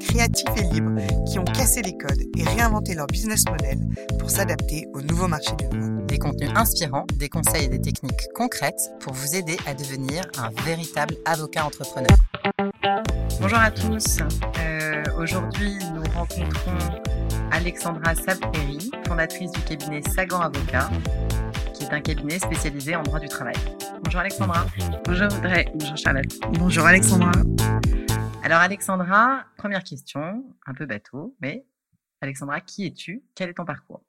créatifs et libres qui ont cassé les codes et réinventé leur business model pour s'adapter au nouveau marché du droit. Des contenus inspirants, des conseils et des techniques concrètes pour vous aider à devenir un véritable avocat entrepreneur. Bonjour à tous. Euh, Aujourd'hui, nous rencontrons Alexandra Sabperi, fondatrice du cabinet Sagan Avocat, qui est un cabinet spécialisé en droit du travail. Bonjour Alexandra. Bonjour Audrey. Bonjour Charlotte. Bonjour Alexandra. Alors Alexandra, première question, un peu bateau, mais Alexandra, qui es-tu? Quel est ton parcours?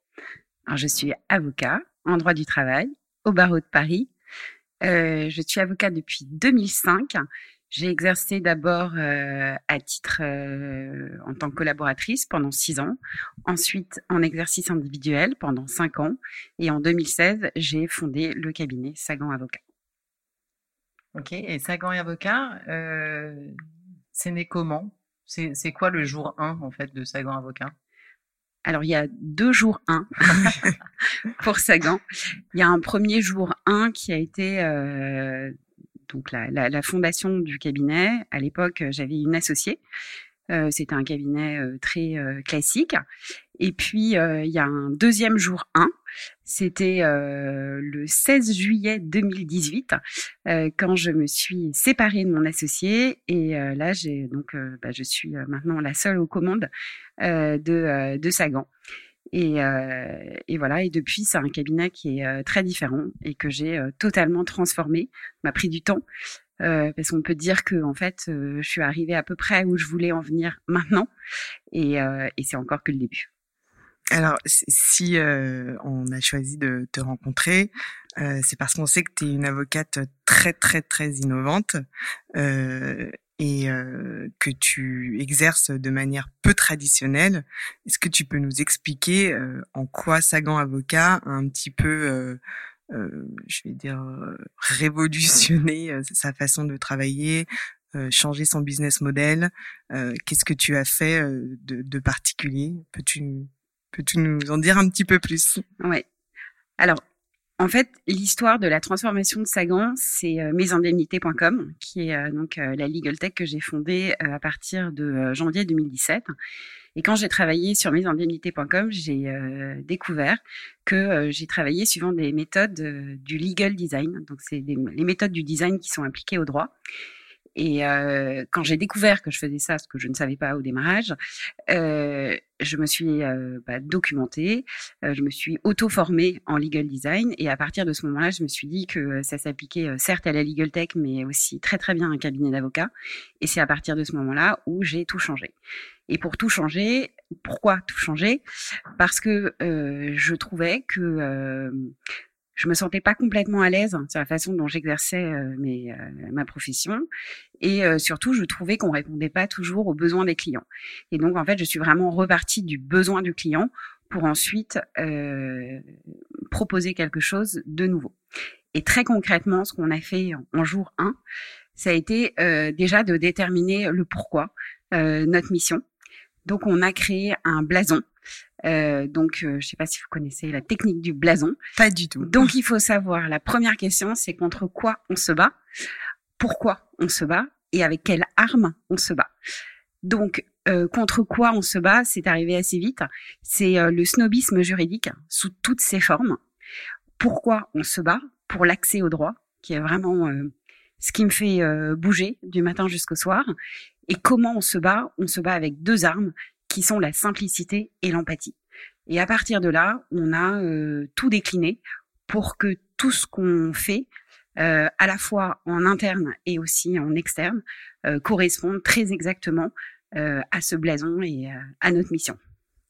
Alors, je suis avocat en droit du travail au barreau de Paris. Euh, je suis avocat depuis 2005. J'ai exercé d'abord euh, à titre euh, en tant que collaboratrice pendant six ans, ensuite en exercice individuel pendant cinq ans, et en 2016 j'ai fondé le cabinet Sagan Avocat. Ok, et Sagan et Avocat, euh, c'est né comment? C'est quoi le jour 1 en fait de Sagan Avocat? Alors il y a deux jours 1 pour Sagan. Il y a un premier jour 1 qui a été euh, donc la, la, la fondation du cabinet. À l'époque, j'avais une associée. C'était un cabinet très classique. Et puis, il y a un deuxième jour 1. C'était le 16 juillet 2018, euh, quand je me suis séparée de mon associé. Et là, j'ai donc, bah, je suis maintenant la seule aux commandes de, de Sagan. Et, voilà. Et depuis, c'est un cabinet qui est très différent et que j'ai totalement transformé. M'a pris du temps. Euh, parce qu'on peut dire que en fait, euh, je suis arrivée à peu près où je voulais en venir maintenant, et, euh, et c'est encore que le début. Alors, si- euh, on a choisi de te rencontrer, euh, c'est parce qu'on sait que tu es une avocate très, très, très innovante euh, et que tu exerces de manière peu traditionnelle. Est-ce que tu peux nous expliquer en quoi Sagan Avocat a un petit peu, je vais dire, euh, révolutionné euh, sa façon de travailler, euh, changer son business model euh, Qu'est-ce que tu as fait euh, de, de particulier? Peux-tu Peux-tu nous en dire un petit peu plus? Ouais. Alors, en fait, l'histoire de la transformation de Sagan, c'est euh, mesindemnités.com, qui est euh, donc euh, la legal tech que j'ai fondée euh, à partir de euh, janvier 2017. Et quand j'ai travaillé sur mesindemnités.com, j'ai euh, découvert que euh, j'ai travaillé suivant des méthodes euh, du legal design. Donc, c'est les méthodes du design qui sont appliquées au droit. Et euh, quand j'ai découvert que je faisais ça, ce que je ne savais pas au démarrage, je me suis euh, bah, documentée, euh, je me suis auto-formée en legal design et à partir de ce moment-là, je me suis dit que ça s'appliquait certes à la legal tech, mais aussi très très bien à un cabinet d'avocats. Et c'est à partir de ce moment-là où j'ai tout changé. Et pour tout changer, pourquoi tout changer? Parce que euh, je trouvais que je me sentais pas complètement à l'aise sur la façon dont j'exerçais euh, euh, ma profession et euh, surtout je trouvais qu'on répondait pas toujours aux besoins des clients. Et donc en fait, je suis vraiment repartie du besoin du client pour ensuite euh, proposer quelque chose de nouveau. Et très concrètement, ce qu'on a fait en, en jour 1, ça a été euh, déjà de déterminer le pourquoi, euh, notre mission. Donc on a créé un blason. Euh, donc euh, je sais pas si vous connaissez la technique du blason. Pas du tout. Donc il faut savoir, la première question, c'est contre quoi on se bat, pourquoi on se bat et avec quelle arme on se bat. Donc euh, contre quoi on se bat, c'est arrivé assez vite. C'est euh, le snobisme juridique sous toutes ses formes. Pourquoi on se bat? Pour l'accès au droit, qui est vraiment euh, ce qui me fait euh, bouger du matin jusqu'au soir. Et comment on se bat? On se bat avec deux armes qui sont la simplicité et l'empathie. Et à partir de là, on a euh, tout décliné pour que tout ce qu'on fait, euh, à la fois en interne et aussi en externe, euh, corresponde très exactement euh, à ce blason et euh, à notre mission.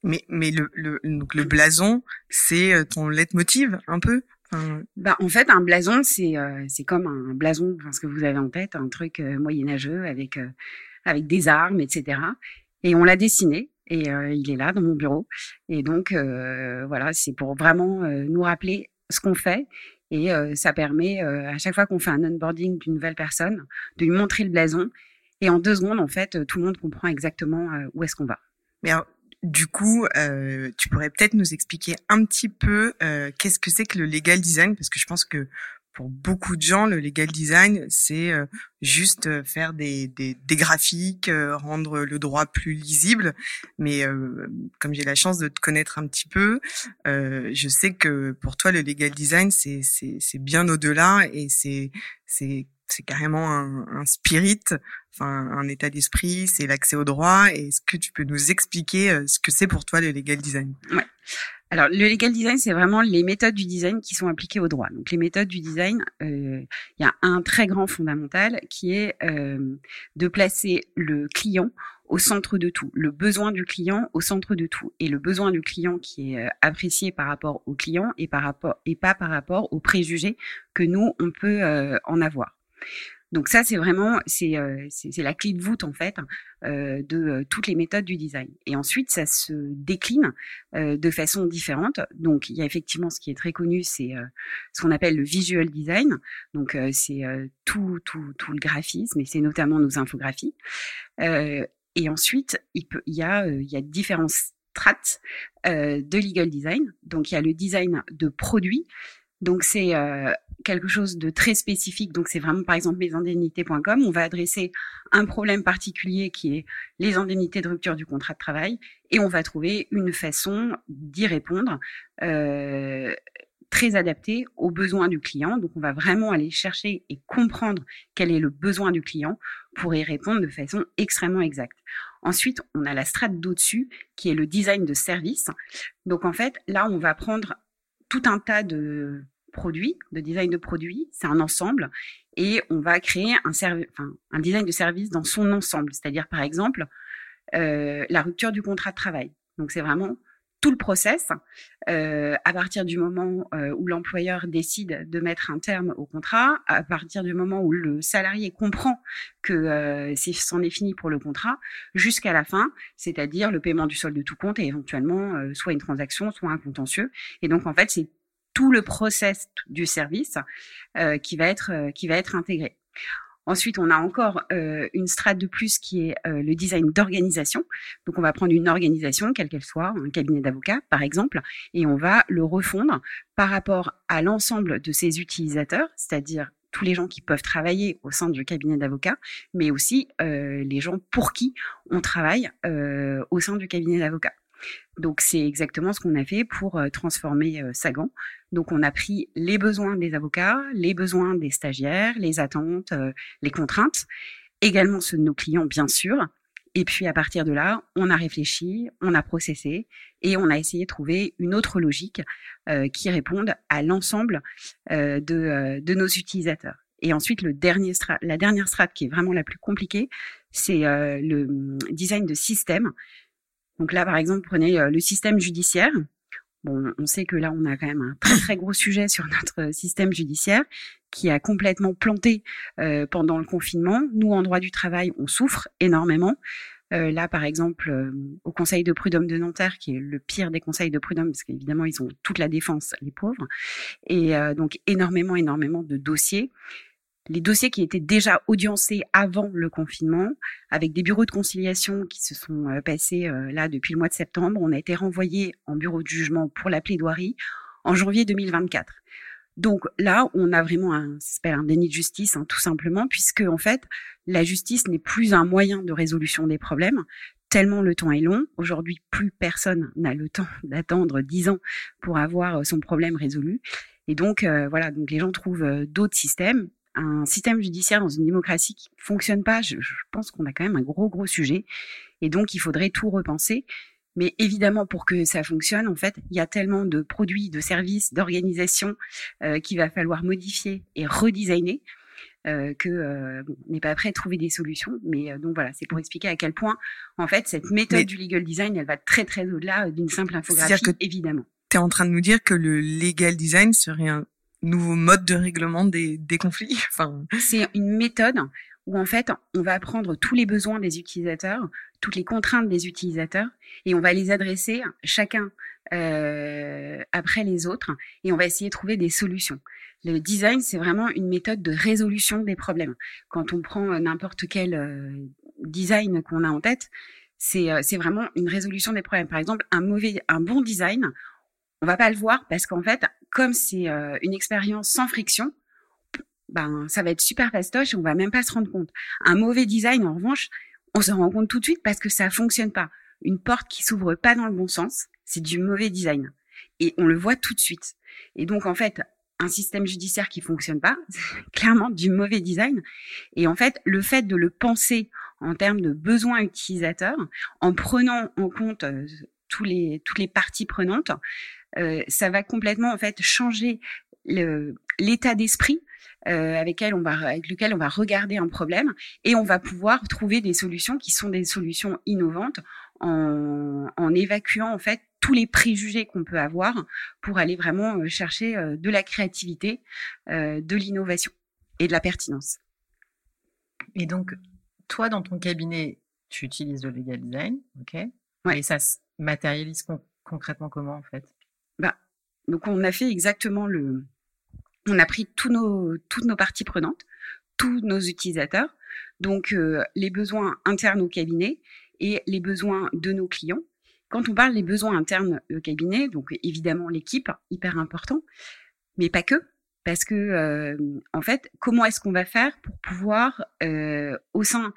Mais, mais le, le, donc le blason, c'est euh, ton leitmotiv, un peu? Enfin, Bah, en fait, un blason, c'est euh, c'est comme un blason, enfin, ce que vous avez en tête, un truc euh, moyenâgeux avec euh, avec des armes, etc. Et on l'a dessiné et il est là dans mon bureau. Et donc voilà, c'est pour vraiment nous rappeler ce qu'on fait et ça permet à chaque fois qu'on fait un onboarding d'une nouvelle personne de lui montrer le blason et en deux secondes en fait tout le monde comprend exactement où est-ce qu'on va. Mais du coup, euh, tu pourrais peut-être nous expliquer un petit peu euh, qu'est-ce que c'est que le legal design, parce que je pense que pour beaucoup de gens, le legal design, c'est euh, juste faire des, des, des graphiques, rendre le droit plus lisible. Mais comme j'ai la chance de te connaître un petit peu, je sais que pour toi, le legal design, c'est bien au-delà et c'est c'est carrément un, spirit, enfin un état d'esprit, c'est l'accès au droit. Est-ce que tu peux nous expliquer euh, ce que c'est pour toi le legal design? Ouais. Alors le legal design, c'est vraiment les méthodes du design qui sont appliquées au droit. Donc les méthodes du design, euh, il y a un très grand fondamental qui est euh, de placer le client au centre de tout, le besoin du client au centre de tout, et le besoin du client qui est apprécié par rapport au client et par rapport et pas par rapport aux préjugés que nous on peut en avoir. Donc ça, c'est vraiment euh, c'est la clé de voûte en fait euh, de euh, toutes les méthodes du design. Et ensuite, ça se décline de façon différente. Donc il y a effectivement ce qui est très connu, c'est ce qu'on appelle le visual design. Donc c'est tout tout tout le graphisme et c'est notamment nos infographies. et ensuite, il y a il y a différents strates de legal design. Donc il y a le design de produits. Donc c'est quelque chose de très spécifique. Donc, c'est vraiment, par exemple, mesindemnités.com. On va adresser un problème particulier qui est les indemnités de rupture du contrat de travail et on va trouver une façon d'y répondre euh, très adaptée aux besoins du client. Donc, on va vraiment aller chercher et comprendre quel est le besoin du client pour y répondre de façon extrêmement exacte. Ensuite, on a la strate d'au-dessus qui est le design de service. Donc, en fait, là, on va prendre tout un tas de produit, de design de produit, c'est un ensemble et on va créer un, enfin, un design de service dans son ensemble. C'est-à-dire, par exemple, euh, la rupture du contrat de travail. Donc, c'est vraiment tout le process euh, à partir du moment euh, où l'employeur décide de mettre un terme au contrat, à partir du moment où le salarié comprend que euh, c'en est fini pour le contrat, jusqu'à la fin, c'est-à-dire le paiement du solde de tout compte et éventuellement euh, soit une transaction, soit un contentieux. Et donc en fait, c'est tout le process du service euh, qui va être euh, qui va être intégré. Ensuite, on a encore euh, une strate de plus qui est le design d'organisation. Donc, on va prendre une organisation, quelle qu'elle soit, un cabinet d'avocats, par exemple, et on va le refondre par rapport à l'ensemble de ses utilisateurs, c'est-à-dire tous les gens qui peuvent travailler au sein du cabinet d'avocats, mais aussi les gens pour qui on travaille au sein du cabinet d'avocats. Donc c'est exactement ce qu'on a fait pour euh, transformer euh, Sagan. Donc on a pris les besoins des avocats, les besoins des stagiaires, les attentes, euh, les contraintes, également ceux de nos clients bien sûr. Et puis à partir de là, on a réfléchi, on a processé et on a essayé de trouver une autre logique qui réponde à l'ensemble de, de nos utilisateurs. Et ensuite, le dernier la dernière strate qui est vraiment la plus compliquée, c'est le hum, design de système. Donc là, par exemple, prenez euh, le système judiciaire. Bon, on sait que là, on a quand même un très très gros sujet sur notre système judiciaire qui a complètement planté euh, pendant le confinement. Nous, en droit du travail, on souffre énormément. Euh, là, par exemple, euh, au Conseil de prud'homme de Nanterre, qui est le pire des conseils de prud'homme, parce qu'évidemment, ils ont toute la défense, les pauvres, et donc énormément, énormément de dossiers les dossiers qui étaient déjà audiencés avant le confinement, avec des bureaux de conciliation qui se sont euh, passés euh, là depuis le mois de septembre, on a été renvoyés en bureau de jugement pour la plaidoirie en janvier 2024. Donc là, on a vraiment un, un déni de justice, hein, tout simplement, puisque en fait, la justice n'est plus un moyen de résolution des problèmes, tellement le temps est long. Aujourd'hui, plus personne n'a le temps d'attendre dix ans pour avoir son problème résolu. Et donc, euh, voilà, donc les gens trouvent d'autres systèmes un système judiciaire dans une démocratie qui fonctionne pas, je, pense qu'on a quand même un gros gros sujet. Et donc il faudrait tout repenser. Mais évidemment, pour que ça fonctionne, en fait, il y a tellement de produits, de services, d'organisations euh, qu'il va falloir modifier et redesigner euh, que euh, on n'est pas prêt à trouver des solutions. Mais euh, donc voilà, c'est pour expliquer à quel point, en fait, cette méthode du legal design, elle va très très au-delà d'une simple infographie, que évidemment. Tu es en train de nous dire que le legal design serait un nouveau mode de règlement des, des conflits. Enfin, c'est une méthode où en fait on va prendre tous les besoins des utilisateurs, toutes les contraintes des utilisateurs, et on va les adresser chacun euh, après les autres, et on va essayer de trouver des solutions. Le design, c'est vraiment une méthode de résolution des problèmes. Quand on prend euh, n'importe quel euh, design qu'on a en tête, c'est c'est vraiment une résolution des problèmes. Par exemple, un mauvais, un bon design, on va pas le voir parce qu'en fait, comme c'est une expérience sans friction, ben ça va être super fastoche et on va même pas se rendre compte. Un mauvais design, en revanche, on se rend compte tout de suite parce que ça fonctionne pas. Une porte qui s'ouvre pas dans le bon sens, c'est du mauvais design. Et on le voit tout de suite. Et donc, en fait, un système judiciaire qui fonctionne pas, clairement du mauvais design. Et en fait, le fait de le penser en termes de besoins utilisateurs, en prenant en compte euh, toutes les parties prenantes, euh, ça va complètement en fait changer l'état d'esprit euh, avec, on va, avec lequel on va regarder un problème et on va pouvoir trouver des solutions qui sont des solutions innovantes en, en évacuant en fait tous les préjugés qu'on peut avoir pour aller vraiment euh, chercher euh, de la créativité, de l'innovation et de la pertinence. Et donc, toi, dans ton cabinet, tu utilises le legal design, ok? Ouais. Et ça se matérialise concrètement comment, en fait? Bah, Donc, on a fait exactement le, on a pris tous nos, toutes nos parties prenantes, tous nos utilisateurs, donc euh, les besoins internes au cabinet et les besoins de nos clients. Quand on parle des besoins internes au cabinet, donc évidemment l'équipe, hyper important, mais pas que, parce que euh, en fait, comment est-ce qu'on va faire pour pouvoir euh, au sein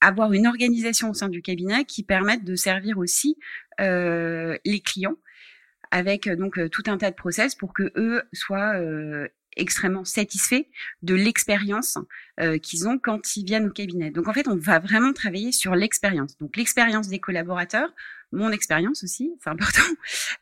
avoir une organisation au sein du cabinet qui permette de servir aussi les clients avec euh, donc euh, tout un tas de process pour que eux soient euh, extrêmement satisfaits de l'expérience qu'ils ont quand ils viennent au cabinet. Donc en fait, on va vraiment travailler sur l'expérience. Donc l'expérience des collaborateurs, mon expérience aussi, c'est important.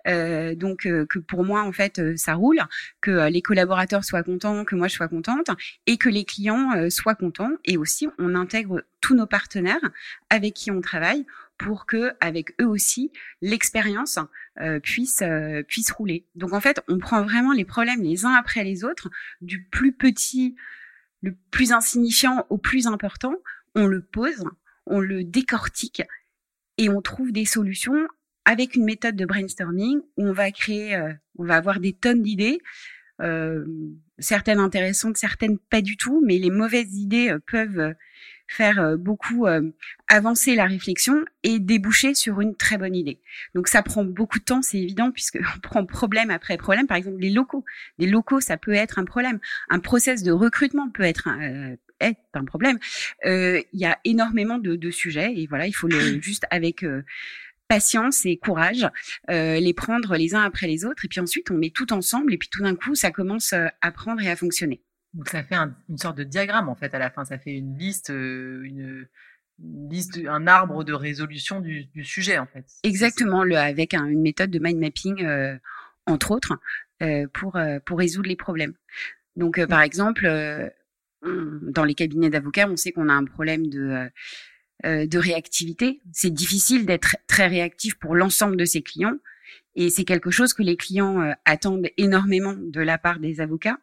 Euh, donc que pour moi en fait ça roule, que les collaborateurs soient contents, que moi je sois contente et que les clients soient contents. Et aussi on intègre tous nos partenaires avec qui on travaille pour que avec eux aussi l'expérience euh, puisse euh, puisse rouler. Donc en fait, on prend vraiment les problèmes les uns après les autres, du plus petit, le plus insignifiant au plus important, on le pose, on le décortique et on trouve des solutions avec une méthode de brainstorming où on va créer, euh, on va avoir des tonnes d'idées. certaines intéressantes, certaines pas du tout, mais les mauvaises idées peuvent faire euh, beaucoup euh, avancer la réflexion et déboucher sur une très bonne idée. Donc ça prend beaucoup de temps, c'est évident, puisque on prend problème après problème. Par exemple, les locaux. Les locaux, ça peut être un problème. Un process de recrutement peut être un, euh, est un problème. Il y a énormément de, de, sujets et voilà, il faut le, juste avec patience et courage, les prendre les uns après les autres, et puis ensuite on met tout ensemble, et puis tout d'un coup ça commence à prendre et à fonctionner. Donc ça fait une sorte de diagramme en fait à la fin, ça fait une liste, euh, une, liste, un arbre de résolution du, du sujet en fait. Exactement, le, avec une méthode de mind mapping euh, entre autres euh, pour pour résoudre les problèmes. Donc par exemple, dans les cabinets d'avocats, on sait qu'on a un problème de de réactivité. C'est difficile d'être très réactif pour l'ensemble de ses clients. Et c'est quelque chose que les clients attendent énormément de la part des avocats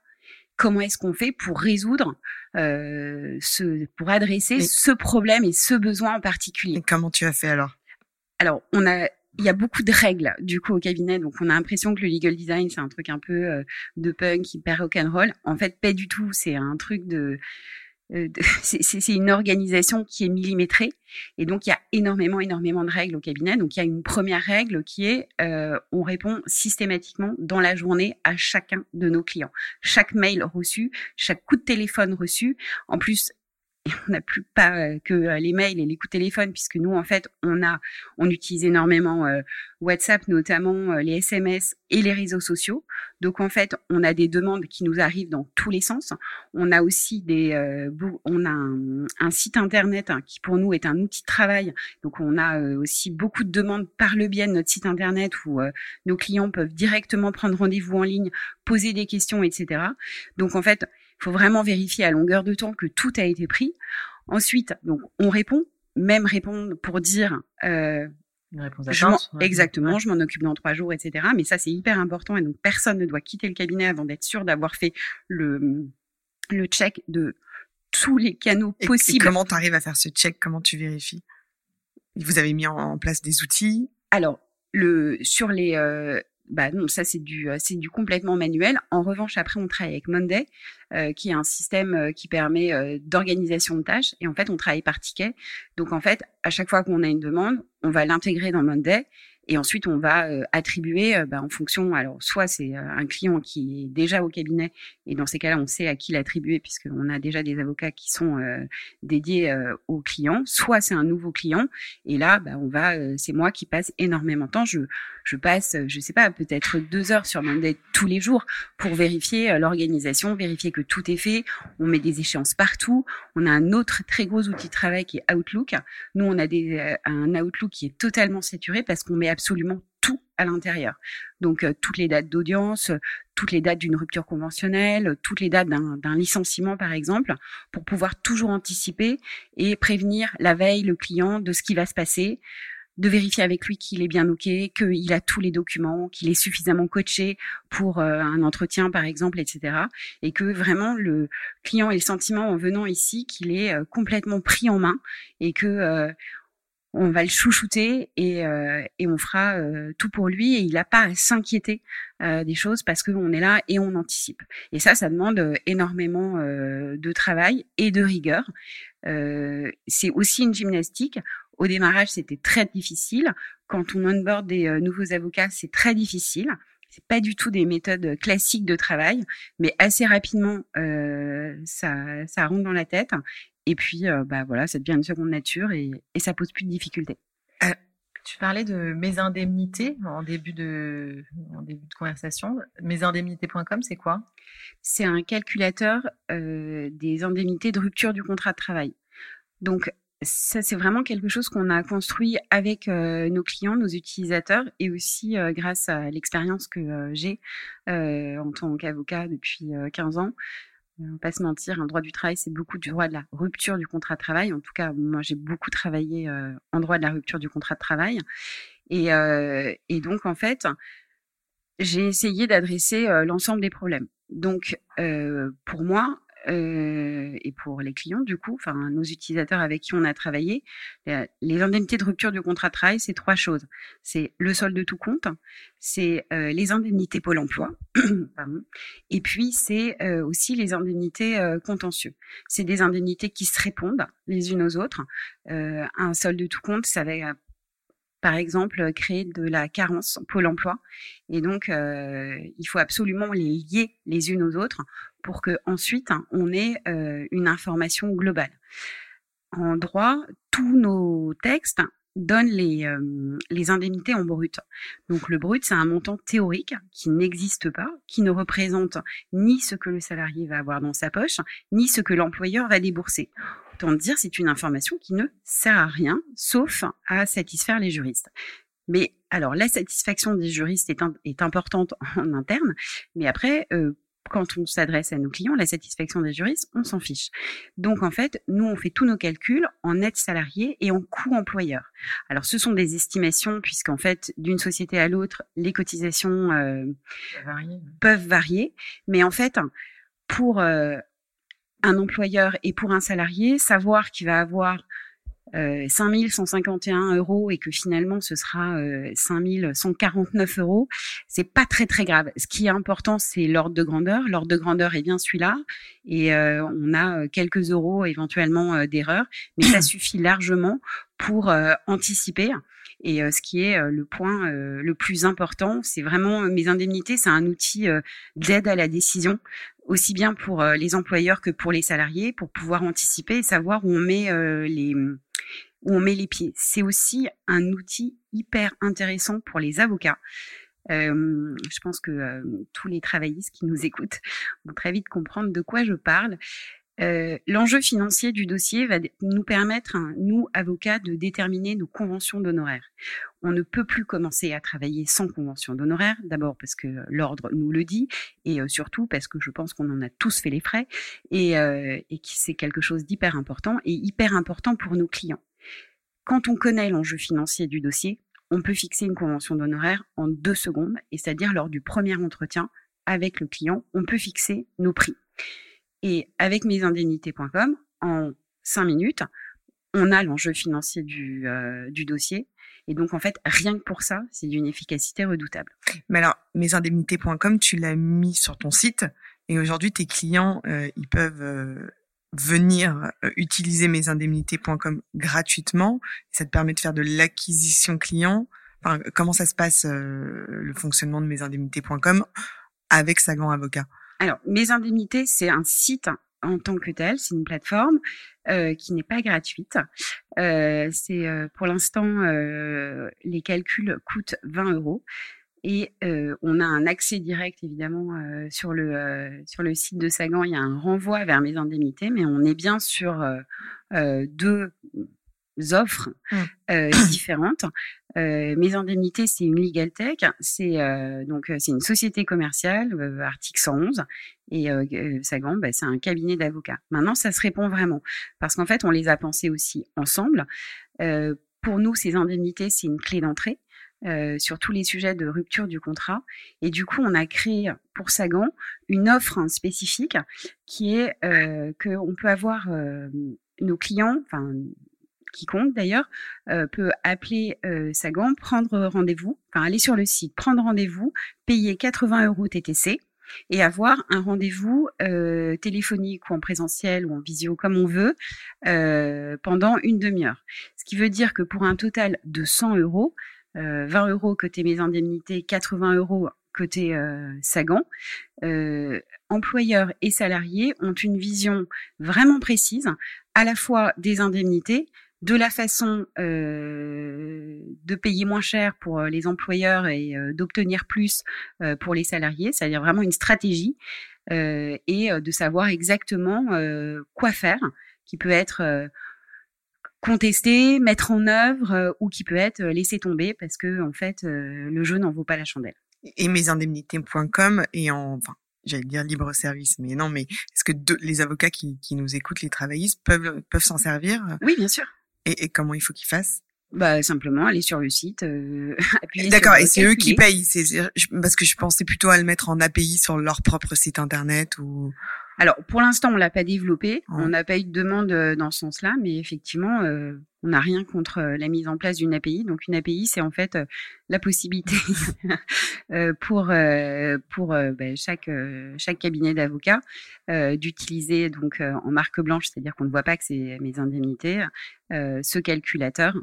comment est-ce qu'on fait pour résoudre euh, ce, pour adresser ce problème et ce besoin en particulier? comment tu as fait alors? Alors, on a il y a beaucoup de règles du coup au cabinet, donc on a l'impression que le legal design c'est un truc un peu euh, de punk hyper rock'n'roll. En fait, pas du tout. C'est un truc de euh, c'est une organisation qui est millimétrée et donc il y a énormément énormément de règles au cabinet. Donc il y a une première règle qui est euh, on répond systématiquement dans la journée à chacun de nos clients. Chaque mail reçu, chaque coup de téléphone reçu. En plus, on n'a plus euh, que euh, les mails et les coups de téléphone puisque nous en fait on utilise énormément euh, WhatsApp notamment les SMS et les réseaux sociaux. Donc en fait on a des demandes qui nous arrivent dans tous les sens. On a aussi des on a un, site internet hein, qui pour nous est un outil de travail. Donc on a aussi beaucoup de demandes par le biais de notre site internet où nos clients peuvent directement prendre rendez-vous en ligne, poser des questions, etc. Donc en fait il faut vraiment vérifier à longueur de temps que tout a été pris. Ensuite, donc on répond, même répondre pour dire euh, une réponse exactement, je m'en occupe dans trois jours, etc. Mais ça c'est hyper important et donc personne ne doit quitter le cabinet avant d'être sûr d'avoir fait le le check de tous les canaux possibles. Et comment tu arrives à faire ce check? Comment tu vérifies? Vous avez mis en place des outils? Alors, le, sur les, euh, bah non, ça c'est du c'est du complètement manuel. En revanche, après on travaille avec Monday, euh, qui est un système euh, qui permet euh, d'organisation de tâches. Et en fait, on travaille par ticket. Donc en fait, à chaque fois qu'on a une demande, on va l'intégrer dans Monday et ensuite, on va euh, attribuer euh, bah, en fonction. Alors, soit c'est euh, un client qui est déjà au cabinet, et dans ces cas-là, on sait à qui l'attribuer puisqu'on a déjà des avocats qui sont dédiés aux clients. Soit c'est un nouveau client, et là, bah, on va. c'est moi qui passe énormément de temps. Je, je passe, je sais pas, peut-être deux heures sur Monday tous les jours pour vérifier l'organisation, vérifier que tout est fait. On met des échéances partout. On a un autre très gros outil de travail qui est Outlook. Nous, on a des, un Outlook qui est totalement saturé parce qu'on met absolument tout à l'intérieur. Donc euh, toutes les dates d'audience, toutes les dates d'une rupture conventionnelle, toutes les dates d'un licenciement par exemple, pour pouvoir toujours anticiper et prévenir la veille le client de ce qui va se passer, de vérifier avec lui qu'il est bien ok, qu'il a tous les documents, qu'il est suffisamment coaché pour euh, un entretien par exemple, etc. Et que vraiment le client ait le sentiment en venant ici qu'il est euh, complètement pris en main et que on va le chouchouter et, euh, et on fera euh, tout pour lui et il n'a pas à s'inquiéter euh, des choses parce qu'on est là et on anticipe. Et ça, ça demande énormément de travail et de rigueur. c'est aussi une gymnastique. Au démarrage, c'était très difficile. Quand on onboard des nouveaux avocats, c'est très difficile. C'est pas du tout des méthodes classiques de travail, mais assez rapidement, ça, ça rentre dans la tête et puis, euh, bah voilà, ça devient une seconde nature et, et ça pose plus de difficultés. Euh, tu parlais de mes indemnités en début de, en début de conversation. Mesindemnités.com, c'est quoi? C'est un calculateur euh, des indemnités de rupture du contrat de travail. Donc, ça, c'est vraiment quelque chose qu'on a construit avec nos clients, nos utilisateurs, et aussi grâce à l'expérience que j'ai en tant qu'avocat depuis 15 ans. On va pas se mentir, un droit du travail, c'est beaucoup du droit de la rupture du contrat de travail. En tout cas, moi, j'ai beaucoup travaillé euh, en droit de la rupture du contrat de travail. Et, euh, et donc, en fait, j'ai essayé d'adresser euh, l'ensemble des problèmes. Donc, pour moi, euh, et pour les clients du coup, enfin nos utilisateurs avec qui on a travaillé, les indemnités de rupture du contrat de travail, c'est trois choses. C'est le solde de tout compte, c'est euh, les indemnités Pôle Emploi, et puis c'est euh, aussi les indemnités contentieux. C'est des indemnités qui se répondent les unes aux autres. un solde de tout compte, ça va par exemple, créer de la carence Pôle emploi. Et donc, il faut absolument les lier les unes aux autres pour que ensuite hein, on ait euh, une information globale. En droit, tous nos textes donnent les, euh, les indemnités en brut. Donc le brut, c'est un montant théorique qui n'existe pas, qui ne représente ni ce que le salarié va avoir dans sa poche, ni ce que l'employeur va débourser. Autant dire, c'est une information qui ne sert à rien, sauf à satisfaire les juristes. Mais alors, la satisfaction des juristes est, est importante en interne, mais après, euh, quand on s'adresse à nos clients, la satisfaction des juristes, on s'en fiche. Donc en fait, nous, on fait tous nos calculs en net salarié et en coût employeur. Alors ce sont des estimations puisqu'en fait, d'une société à l'autre, les cotisations euh, peuvent varier. Mais en fait, pour euh, un employeur et pour un salarié, savoir qu'il va avoir euh, 5151 euros et que finalement ce sera euh, 5149 euros, c'est pas très très grave. Ce qui est important, c'est l'ordre de grandeur. L'ordre de grandeur est bien celui-là et euh, on a euh, quelques euros éventuellement euh, d'erreur, mais ça suffit largement pour anticiper. Et ce qui est le point le plus important, c'est vraiment mes indemnités, c'est un outil d'aide à la décision aussi bien pour les employeurs que pour les salariés, pour pouvoir anticiper et savoir où on met les où on met les pieds. C'est aussi un outil hyper intéressant pour les avocats. Euh, je pense que euh, tous les travaillistes qui nous écoutent vont très vite comprendre de quoi je parle. Euh, L'enjeu financier du dossier va nous permettre, hein, nous, avocats, de déterminer nos conventions d'honoraires. On ne peut plus commencer à travailler sans convention d'honoraires, d'abord parce que l'ordre nous le dit, et surtout parce que je pense qu'on en a tous fait les frais, et, et que c'est quelque chose d'hyper important, et hyper important pour nos clients. Quand on connaît l'enjeu financier du dossier, on peut fixer une convention d'honoraires en deux secondes, et c'est-à-dire lors du premier entretien avec le client, on peut fixer nos prix. Et avec mesindemnités.com, en cinq minutes, on a l'enjeu financier du, du dossier. Et donc, en fait, rien que pour ça, c'est d'une efficacité redoutable. Mais alors, mesindemnités.com, tu l'as mis sur ton site. Et aujourd'hui, tes clients, ils peuvent venir utiliser mesindemnités.com gratuitement. Ça te permet de faire de l'acquisition client. Enfin, comment ça se passe le fonctionnement de mesindemnités.com avec Sagan Avocat? Alors, Mes Indemnités, c'est un site en tant que tel, c'est une plateforme euh, qui n'est pas gratuite. Euh, c'est euh, pour l'instant les calculs coûtent 20 euros et on a un accès direct évidemment sur le sur le site de Sagan. Il y a un renvoi vers mes indemnités, mais on est bien sur deux offres mmh. euh, différentes. Euh, mes indemnités, c'est une legal tech, c'est euh, donc c'est une société commerciale, article 111, et Sagan, bah, c'est un cabinet d'avocats. Maintenant, ça se répond vraiment parce qu'en fait, on les a pensés aussi ensemble. pour nous, ces indemnités, c'est une clé d'entrée. Sur tous les sujets de rupture du contrat. Et du coup, on a créé pour Sagan une offre spécifique qui est euh, qu'on peut avoir nos clients, enfin quiconque d'ailleurs, euh, peut appeler euh, Sagan, prendre rendez-vous, enfin aller sur le site, prendre rendez-vous, payer 80 euros TTC et avoir un rendez-vous euh, téléphonique ou en présentiel ou en visio comme on veut pendant une demi-heure. Ce qui veut dire que pour un total de 100 euros, 20 euros côté mes indemnités, 80 euros côté Sagan, employeurs et salariés ont une vision vraiment précise à la fois des indemnités, de la façon euh, de payer moins cher pour euh, les employeurs et euh, d'obtenir plus pour les salariés, c'est-à-dire vraiment une stratégie et de savoir exactement quoi faire, qui peut être contesté, mettre en œuvre ou qui peut être laissé tomber parce que en fait le jeu n'en vaut pas la chandelle. Et mesindemnités.com et en enfin j'allais dire libre service, mais non, mais est-ce que les avocats qui, qui, nous écoutent, les travaillistes, peuvent, peuvent s'en servir Oui, bien sûr. Et, comment il faut qu'ils fassent? Bah simplement aller sur le site. Euh, D'accord, et c'est eux qui payent. C'est parce que je pensais plutôt à le mettre en API sur leur propre site internet ou. Alors pour l'instant on l'a pas développé, on n'a pas eu de demande euh, dans ce sens-là, mais effectivement euh, on n'a rien contre euh, la mise en place d'une API. Donc une API c'est en fait la possibilité pour pour bah, chaque chaque cabinet d'avocats d'utiliser donc en marque blanche, c'est-à-dire qu'on ne voit pas que c'est mes indemnités, ce calculateur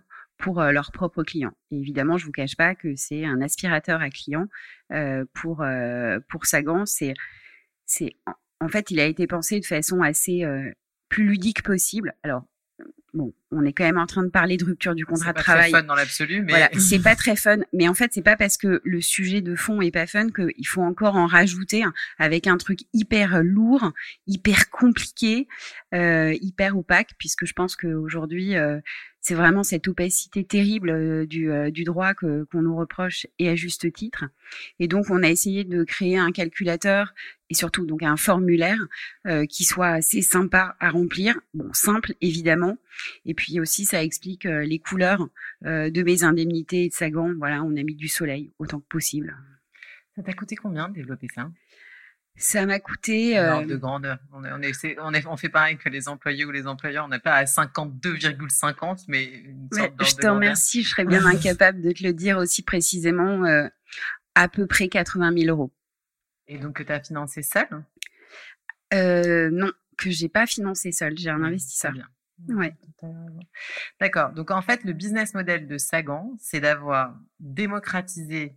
pour leurs propres clients. Et évidemment, je vous cache pas que c'est un aspirateur à clients pour pour Sagan. C'est c'est en fait, il a été pensé de façon assez plus ludique possible. Alors, bon, on est quand même en train de parler de rupture du contrat de travail. C'est pas très fun dans l'absolu, mais voilà, c'est pas très fun. Mais en fait, c'est pas parce que le sujet de fond est pas fun qu'il faut encore en rajouter avec un truc hyper lourd, hyper compliqué, euh, hyper opaque, puisque je pense qu'aujourd'hui, euh, c'est vraiment cette opacité terrible euh, du, euh, du droit que qu'on nous reproche et à juste titre. Et donc, on a essayé de créer un calculateur et surtout donc un formulaire euh, qui soit assez sympa à remplir, bon simple évidemment. Et puis aussi, ça explique les couleurs de mes indemnités et de Sagan. Voilà, on a mis du soleil autant que possible. Ça t'a coûté combien de développer ça? Ça m'a coûté. Euh... de grandeur. On, est, on, est, on, est, on, fait pareil que les employés ou les employeurs. On n'est pas à 52,50, mais une sorte Je te remercie. Je serais bien incapable de te le dire aussi précisément. Euh, à peu près 80 000 euros. Et donc que tu as financé seul? Euh, Non, que j'ai pas financé seul. J'ai un investisseur. Bien. Ouais. D'accord. Donc en fait, le business model de Sagan, c'est d'avoir démocratisé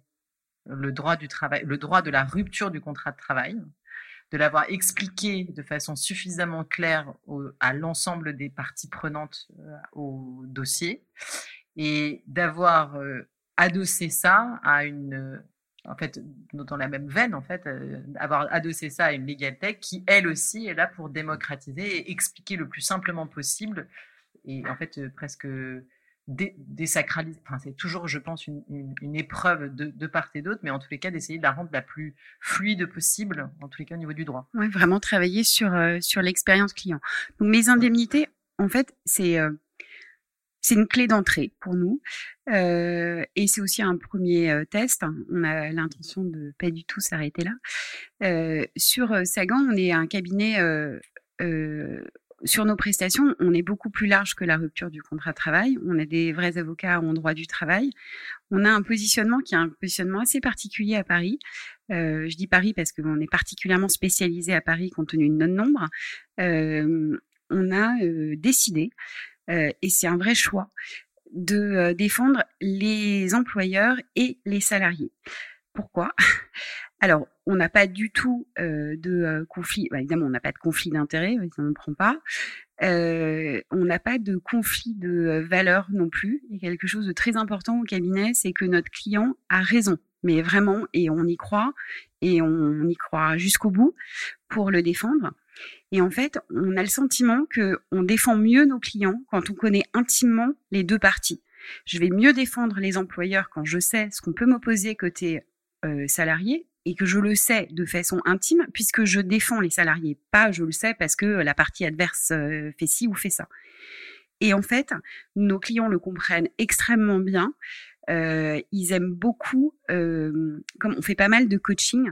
le droit du travail, le droit de la rupture du contrat de travail, de l'avoir expliqué de façon suffisamment claire à l'ensemble des parties prenantes euh, au dossier et d'avoir euh, adossé ça à une en fait dans la même veine en fait euh, avoir adossé ça à une legal qui elle aussi est là pour démocratiser et expliquer le plus simplement possible et en fait presque désacraliser. Enfin, c'est toujours, je pense, une, une, épreuve de, de, part et d'autre, mais en tous les cas, d'essayer de la rendre la plus fluide possible, en tous les cas au niveau du droit. Oui, vraiment travailler sur, euh, sur l'expérience client. Donc, mes indemnités, en fait, c'est euh, une clé d'entrée pour nous. Euh, et c'est aussi un premier test. On a l'intention de pas du tout s'arrêter là. sur Sagan, on est un cabinet sur nos prestations, on est beaucoup plus large que la rupture du contrat de travail. On a des vrais avocats en droit du travail. On a un positionnement qui est un positionnement assez particulier à Paris. Euh, je dis Paris parce qu'on est particulièrement spécialisé à Paris compte tenu de notre nombre. Euh, on a euh, décidé, et c'est un vrai choix, de défendre les employeurs et les salariés. Pourquoi? Alors, on n'a pas du tout de conflit. Bah, évidemment, on n'a pas de conflit d'intérêt, on ne prend pas. On n'a pas de conflit de valeur non plus. Il y a quelque chose de très important au cabinet, c'est que notre client a raison, mais vraiment, et on y croit, et on y croit jusqu'au bout pour le défendre. Et en fait, on a le sentiment que on défend mieux nos clients quand on connaît intimement les deux parties. Je vais mieux défendre les employeurs quand je sais ce qu'on peut m'opposer côté salarié et que je le sais de façon intime puisque je défends les salariés, pas je le sais parce que la partie adverse euh, fait ci ou fait ça. Et en fait, nos clients le comprennent extrêmement bien. Euh, ils aiment beaucoup, euh, comme on fait pas mal de coaching,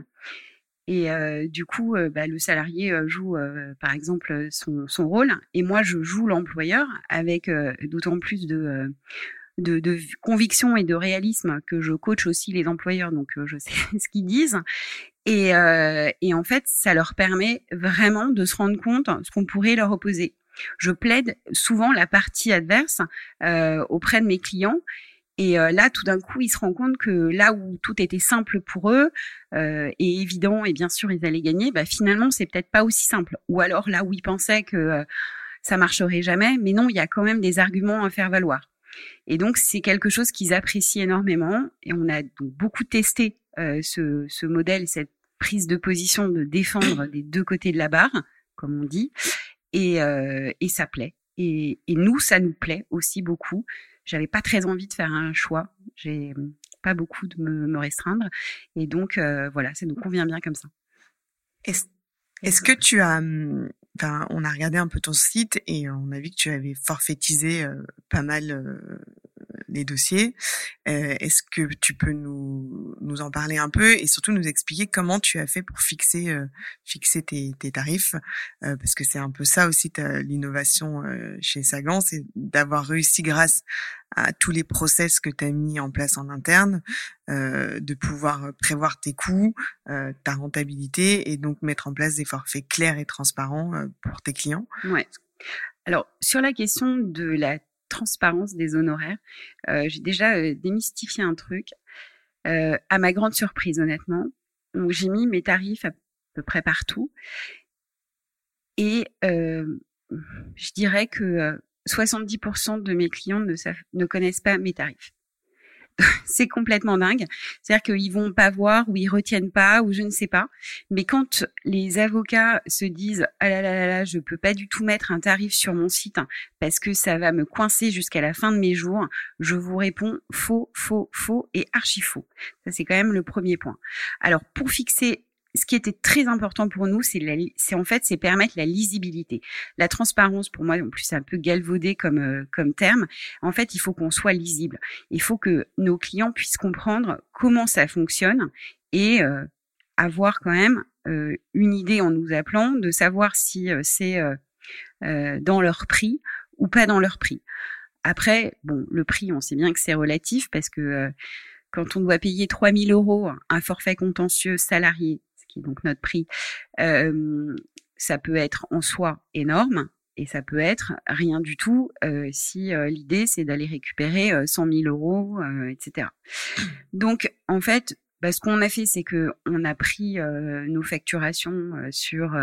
et du coup, bah, le salarié joue, par exemple, son, rôle, et moi, je joue l'employeur avec d'autant plus de, de, de, conviction et de réalisme que je coach aussi les employeurs, donc je sais ce qu'ils disent. Et, et en fait, ça leur permet vraiment de se rendre compte ce qu'on pourrait leur opposer. Je plaide souvent la partie adverse auprès de mes clients et euh, là, tout d'un coup, ils se rendent compte que là où tout était simple pour eux euh, et évident, et bien sûr, ils allaient gagner, bah, finalement, c'est peut-être pas aussi simple. Ou alors là où ils pensaient que euh, ça marcherait jamais, mais non, il y a quand même des arguments à faire valoir. Et donc, c'est quelque chose qu'ils apprécient énormément. Et on a donc beaucoup testé euh, ce, ce modèle, cette prise de position de défendre des deux côtés de la barre, comme on dit, et, euh, et ça plaît. Et, et nous, ça nous plaît aussi beaucoup j'avais pas très envie de faire un choix. J'ai pas beaucoup de me, me restreindre. Et donc, euh, voilà, ça nous convient bien comme ça. Est-ce que tu as, enfin, on a regardé un peu ton site et on a vu que tu avais forfaitisé euh, pas mal euh, les dossiers. Euh, Est-ce que tu peux nous, nous en parler un peu et surtout nous expliquer comment tu as fait pour fixer, euh, fixer tes, tes tarifs euh, Parce que c'est un peu ça aussi l'innovation chez Sagan, c'est d'avoir réussi grâce à tous les process que tu as mis en place en interne, euh, de pouvoir prévoir tes coûts, euh, ta rentabilité et donc mettre en place des forfaits clairs et transparents euh, pour tes clients. Ouais. Alors sur la question de la transparence des honoraires. Euh, j'ai déjà euh, démystifié un truc. Euh, à ma grande surprise, honnêtement, j'ai mis mes tarifs à peu près partout. Et je dirais que 70% de mes clients ne connaissent pas mes tarifs. c'est complètement dingue. C'est-à-dire qu'ils vont pas voir ou ils retiennent pas ou je ne sais pas. Mais quand les avocats se disent ah là là là là, je peux pas du tout mettre un tarif sur mon site parce que ça va me coincer jusqu'à la fin de mes jours, je vous réponds faux, faux, faux et archi faux. Ça c'est quand même le premier point. Alors pour fixer ce qui était très important pour nous, c'est en fait c'est permettre la lisibilité, la transparence. Pour moi, en plus, c'est un peu galvaudé comme euh, comme terme. En fait, il faut qu'on soit lisible. Il faut que nos clients puissent comprendre comment ça fonctionne et euh, avoir quand même euh, une idée en nous appelant de savoir si c'est dans leur prix ou pas dans leur prix. Après, bon, le prix, on sait bien que c'est relatif parce que quand on doit payer 3000 euros un forfait contentieux salarié donc notre prix, ça peut être en soi énorme et ça peut être rien du tout si l'idée c'est d'aller récupérer 100 000 euros, etc. Donc en fait, bah, ce qu'on a fait, c'est que on a pris nos facturations sur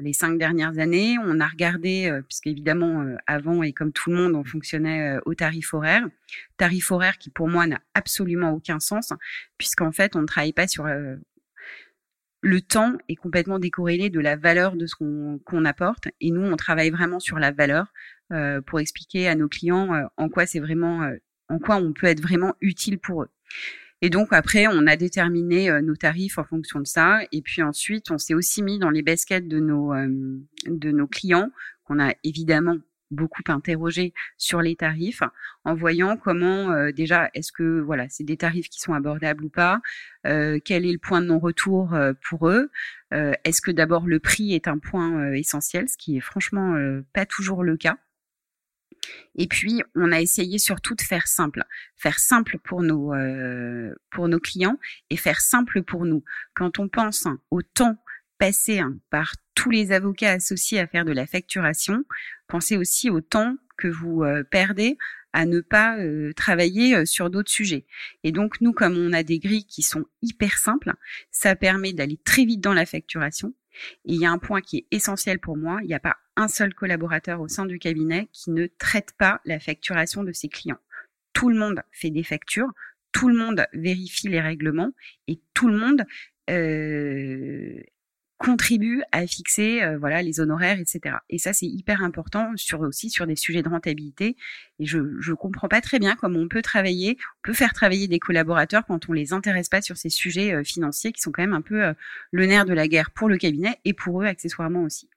les cinq dernières années. On a regardé, puisqu'évidemment avant et comme tout le monde, on fonctionnait au tarif horaire, tarif horaire qui pour moi n'a absolument aucun sens, puisqu'en fait on ne travaille pas sur le temps est complètement décorrélé de la valeur de ce qu'on apporte. Et nous, on travaille vraiment sur la valeur euh, pour expliquer à nos clients euh, en quoi c'est vraiment, euh, en quoi on peut être vraiment utile pour eux. Et donc après, on a déterminé nos tarifs en fonction de ça. Et puis ensuite, on s'est aussi mis dans les baskets de nos de nos clients qu'on a évidemment beaucoup interrogé sur les tarifs, en voyant comment euh, déjà est-ce que voilà c'est des tarifs qui sont abordables ou pas, euh, quel est le point de non-retour euh, pour eux, est-ce que d'abord le prix est un point essentiel, ce qui est franchement pas toujours le cas. Et puis, on a essayé surtout de faire simple, faire simple pour nos pour nos clients et faire simple pour nous. Quand on pense au temps passé hein, par tous les avocats associés à faire de la facturation, pensez aussi au temps que vous euh, perdez à ne pas euh, travailler euh, sur d'autres sujets. Et donc nous, comme on a des grilles qui sont hyper simples, ça permet d'aller très vite dans la facturation. Et il y a un point qui est essentiel pour moi, il n'y a pas un seul collaborateur au sein du cabinet qui ne traite pas la facturation de ses clients. Tout le monde fait des factures, tout le monde vérifie les règlements et tout le monde euh, contribue à fixer euh, voilà les honoraires etc et ça c'est hyper important sur aussi sur des sujets de rentabilité. Et je je comprends pas très bien comment on peut travailler on peut faire travailler des collaborateurs quand on les intéresse pas sur ces sujets euh, financiers qui sont quand même un peu euh, le nerf de la guerre pour le cabinet et pour eux accessoirement aussi.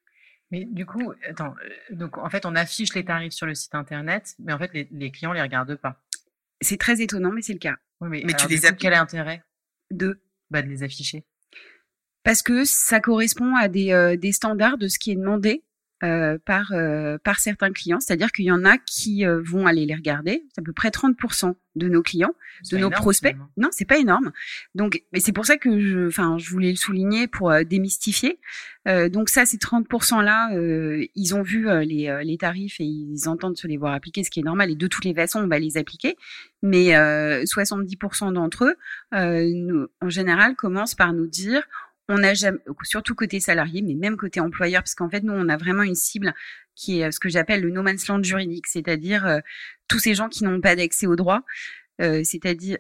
Mais du coup attends donc en fait on affiche les tarifs sur le site internet mais en fait les, les clients les regardent pas. C'est très étonnant mais c'est le cas. Oui, mais, tu les as quel intérêt de bah de les afficher? Parce que ça correspond à des, euh, des standards de ce qui est demandé euh, par euh, par certains clients, c'est-à-dire qu'il y en a qui vont aller les regarder. C'est à peu près 30% de nos clients, de nos prospects. Non, c'est pas énorme. Donc, mais c'est pour ça que je, enfin, je voulais le souligner pour démystifier. donc ça, ces 30% là, ils ont vu les, les tarifs et ils entendent se les voir appliquer, ce qui est normal. Et de toutes les façons, on va les appliquer. Mais 70% d'entre eux, nous, en général, commencent par nous dire on a jamais, surtout côté salarié, mais même côté employeur, parce qu'en fait, nous, on a vraiment une cible qui est euh, ce que j'appelle le no man's land juridique, c'est-à-dire euh, tous ces gens qui n'ont pas d'accès au droit, euh, c'est-à-dire,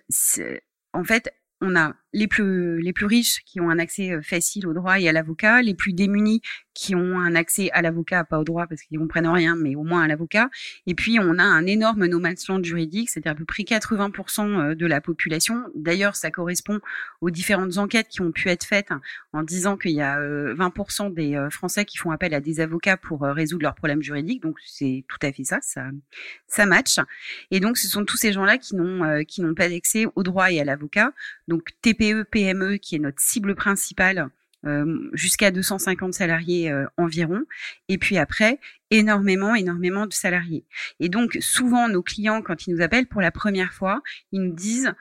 en fait, on a les plus les plus riches qui ont un accès euh, facile au droit et à l'avocat, les plus démunis qui ont un accès à l'avocat, pas au droit parce qu'ils comprennent rien, mais au moins à l'avocat. Et puis on a un énorme no man's land juridique, c'est-à-dire à peu près 80% euh, de la population. D'ailleurs, ça correspond aux différentes enquêtes qui ont pu être faites en disant qu'il y a 20% euh, des Français qui font appel à des avocats pour résoudre leurs problèmes juridiques. Donc c'est tout à fait ça, ça ça match. Et donc ce sont tous ces gens-là qui n'ont pas d'accès au droit et à l'avocat. Donc TPE, PME, qui est notre cible principale, euh, jusqu'à 250 salariés euh, environ. Et puis après, énormément, énormément de salariés. Et donc, souvent, nos clients, quand ils nous appellent pour la première fois, ils nous disent,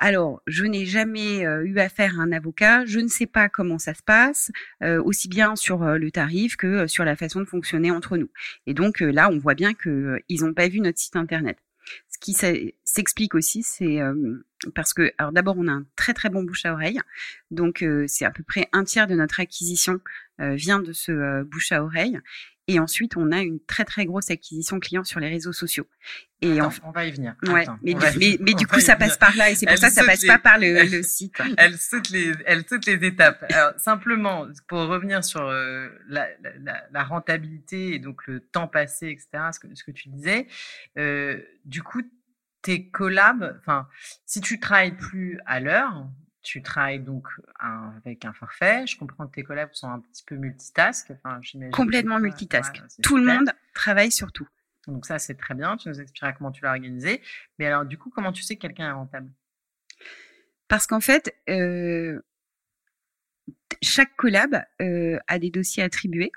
alors, je n'ai jamais euh, eu affaire à un avocat, je ne sais pas comment ça se passe, aussi bien sur le tarif que sur la façon de fonctionner entre nous. Et donc là, on voit bien qu'ils ils n'ont pas vu notre site internet. Ce qui s'explique aussi, c'est euh, parce que, d'abord, on a un très très bon bouche à oreille, donc euh, c'est à peu près un tiers de notre acquisition euh, vient de ce bouche à oreille, et ensuite, on a une très très grosse acquisition client sur les réseaux sociaux. Et on va y venir. Ouais, mais, mais, du coup, ça passe par là et c'est pour ça que ça passe pas par le, le site. Elle saute les, elle saute les étapes. Alors, simplement, pour revenir sur euh, la, la, la, rentabilité et donc le temps passé, etc., ce que, ce que tu disais, euh, du coup, tes collabs, enfin, si tu travailles plus à l'heure, tu travailles donc avec un forfait. Je comprends que tes collègues sont un petit peu multitask. Enfin, Complètement multitask. tout le monde travaille sur tout. Donc ça, c'est très bien. Tu nous expliqueras comment tu l'as organisé. Mais alors, du coup, comment tu sais que quelqu'un est rentable? Parce qu'en fait, euh, chaque collab euh, a des dossiers attribués.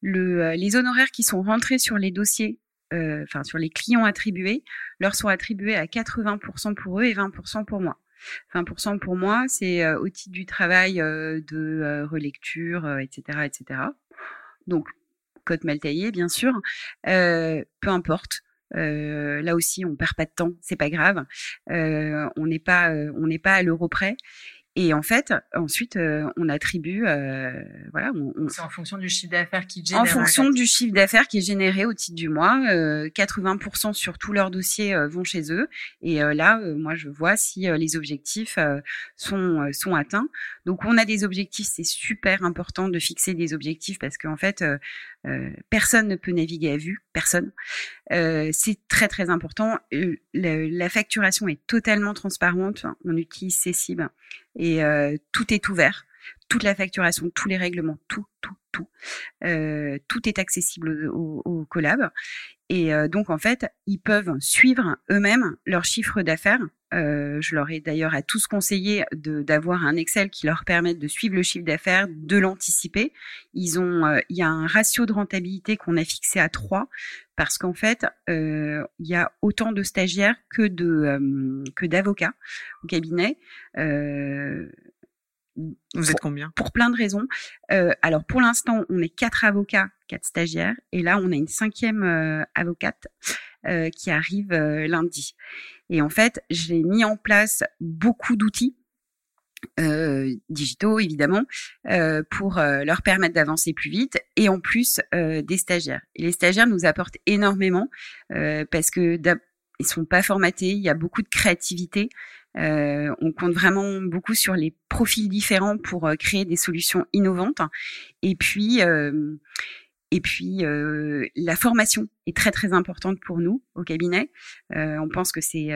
Le, euh, les honoraires qui sont rentrés sur les dossiers, enfin sur les clients attribués, leur sont attribués à 80% pour eux et 20% pour moi. 20% pour moi, c'est euh, au titre du travail euh, de euh, relecture, etc., etc. Donc, code mal taillé, bien sûr. peu importe. là aussi, on perd pas de temps, c'est pas grave. on n'est pas, on n'est pas à l'euro près. Et en fait, ensuite, euh, on attribue, euh, voilà. On, c'est en fonction du chiffre d'affaires qui génère. En fonction du chiffre d'affaires qui est généré au titre du mois, 80% euh, sur tous leurs dossiers vont chez eux. Et là, moi, je vois si les objectifs sont sont atteints. Donc, on a des objectifs. C'est super important de fixer des objectifs parce qu'en fait, personne ne peut naviguer à vue, personne. c'est très très important. La, la, facturation est totalement transparente. On utilise Cessible et euh, tout est ouvert, toute la facturation, tous les règlements, tout, tout, tout. Euh, tout est accessible au, au collab. Et euh, donc, en fait, ils peuvent suivre eux-mêmes leur chiffre d'affaires. Euh, je leur ai d'ailleurs à tous conseillé d'avoir un Excel qui leur permette de suivre le chiffre d'affaires, de l'anticiper. Ils ont, euh, il y a un ratio de rentabilité qu'on a fixé à 3 parce qu'en fait, il y a autant de stagiaires que de que d'avocats au cabinet. Vous êtes combien? Pour plein de raisons. Euh, alors pour l'instant, on est quatre avocats, quatre stagiaires, et là on a une cinquième euh, avocate euh, qui arrive euh, lundi. Et en fait, j'ai mis en place beaucoup d'outils euh, digitaux évidemment pour leur permettre d'avancer plus vite et en plus des stagiaires. Les stagiaires nous apportent énormément parce que ils sont pas formatés, il y a beaucoup de créativité. Euh, on compte vraiment beaucoup sur les profils différents pour euh, créer des solutions innovantes. Et puis, euh, et puis la formation est très très importante pour nous au cabinet. on pense que c'est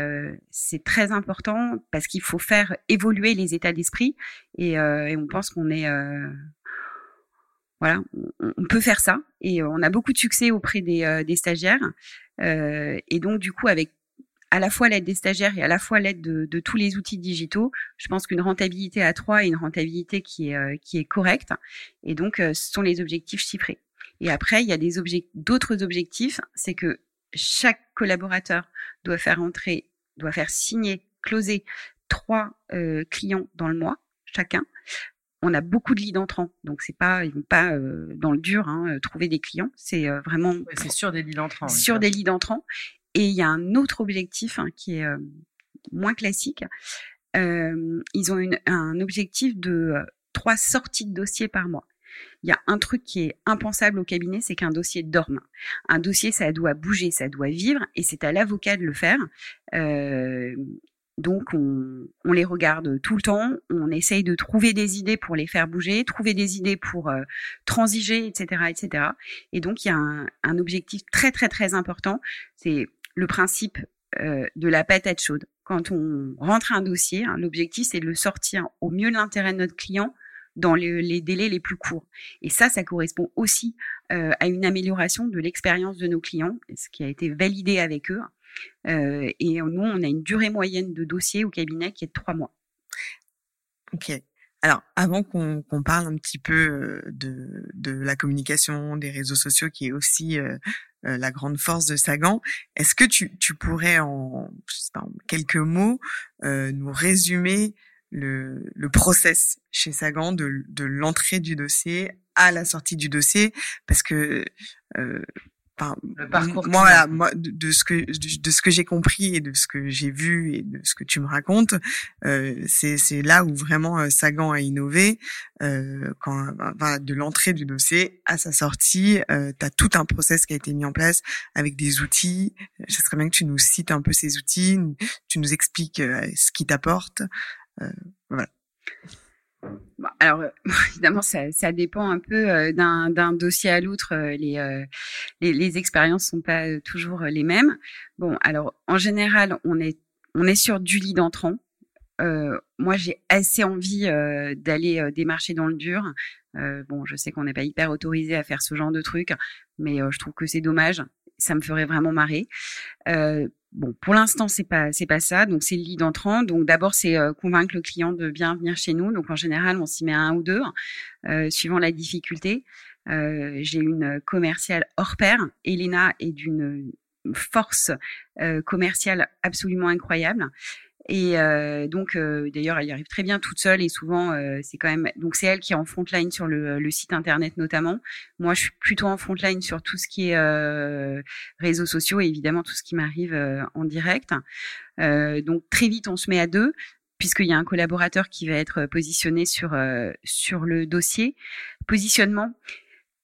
c'est très important parce qu'il faut faire évoluer les états d'esprit et, on pense qu'on est voilà, on, peut faire ça et on a beaucoup de succès auprès des, des stagiaires. et donc du coup avec à la fois l'aide des stagiaires et à la fois l'aide de, tous les outils digitaux, je pense qu'une rentabilité à 3 est une rentabilité qui est, euh, qui est correcte. Et donc, euh, ce sont les objectifs chiffrés. Et après, il y a des d'autres objectifs, c'est que chaque collaborateur doit faire entrer, doit faire signer, closer trois euh, clients dans le mois, chacun. On a beaucoup de leads entrants, donc c'est pas, ils vont pas dans le dur hein, trouver des clients. C'est vraiment c'est sur des leads entrants. Sur des leads entrants. Et il y a un autre objectif hein, qui est euh, moins classique. Euh, ils ont une, un objectif de euh, trois sorties de dossiers par mois. Il y a un truc qui est impensable au cabinet, c'est qu'un dossier dorme. Un dossier, ça doit bouger, ça doit vivre, et c'est à l'avocat de le faire. Euh, donc on, on, les regarde tout le temps, on essaye de trouver des idées pour les faire bouger, trouver des idées pour euh, transiger, etc., etc. Et donc il y a un, un objectif très très très important, c'est le principe euh, de la patate chaude. Quand on rentre un dossier, hein, l'objectif c'est de le sortir au mieux de l'intérêt de notre client dans les, délais les plus courts. Et ça, ça correspond aussi euh, à une amélioration de l'expérience de nos clients, ce qui a été validé avec eux. Euh, et nous, on a une durée moyenne de dossier au cabinet qui est de trois mois. Ok. Alors, avant qu'on parle un petit peu de, de la communication, des réseaux sociaux, qui est aussi euh, la grande force de Sagan. Est-ce que tu, tu pourrais en, en quelques mots euh, nous résumer le, le process chez Sagan de, de l'entrée du dossier à la sortie du dossier Parce que euh, le parcours moi, voilà, moi de, ce que de, ce que j'ai compris et de ce que j'ai vu et de ce que tu me racontes, euh, c'est c'est là où vraiment euh, Sagan a innové euh, quand voilà, de l'entrée du dossier à sa sortie, euh, tu as tout un process qui a été mis en place avec des outils. Ce serait bien que tu nous cites un peu ces outils, tu nous expliques euh, ce qui t'apporte. Euh, voilà. Bah, alors, euh, évidemment, ça, ça, dépend un peu euh, d'un dossier à l'autre. Euh, les, les, les, expériences sont pas toujours les mêmes. Bon, alors, en général, on est, on est sur du lead entrant. Euh, moi, j'ai assez envie euh, d'aller démarcher dans le dur. Euh, bon, je sais qu'on n'est pas hyper autorisé à faire ce genre de truc, mais je trouve que c'est dommage. Ça me ferait vraiment marrer. Bon, pour l'instant, c'est pas c'est pas ça. Donc c'est le lead entrant. Donc d'abord, c'est euh, convaincre le client de bien venir chez nous. Donc en général, on s'y met un ou deux, euh, suivant la difficulté. Euh, J'ai une commerciale hors pair. Elena est d'une force commerciale absolument incroyable. Et euh, donc, euh, d'ailleurs, elle y arrive très bien toute seule et souvent, euh, c'est quand même. Donc, c'est elle qui est en front line sur le, le, site internet notamment. Moi, je suis plutôt en front line sur tout ce qui est euh, réseaux sociaux et évidemment tout ce qui m'arrive en direct. donc, très vite, on se met à deux puisqu'il y a un collaborateur qui va être positionné sur sur le dossier. Positionnement.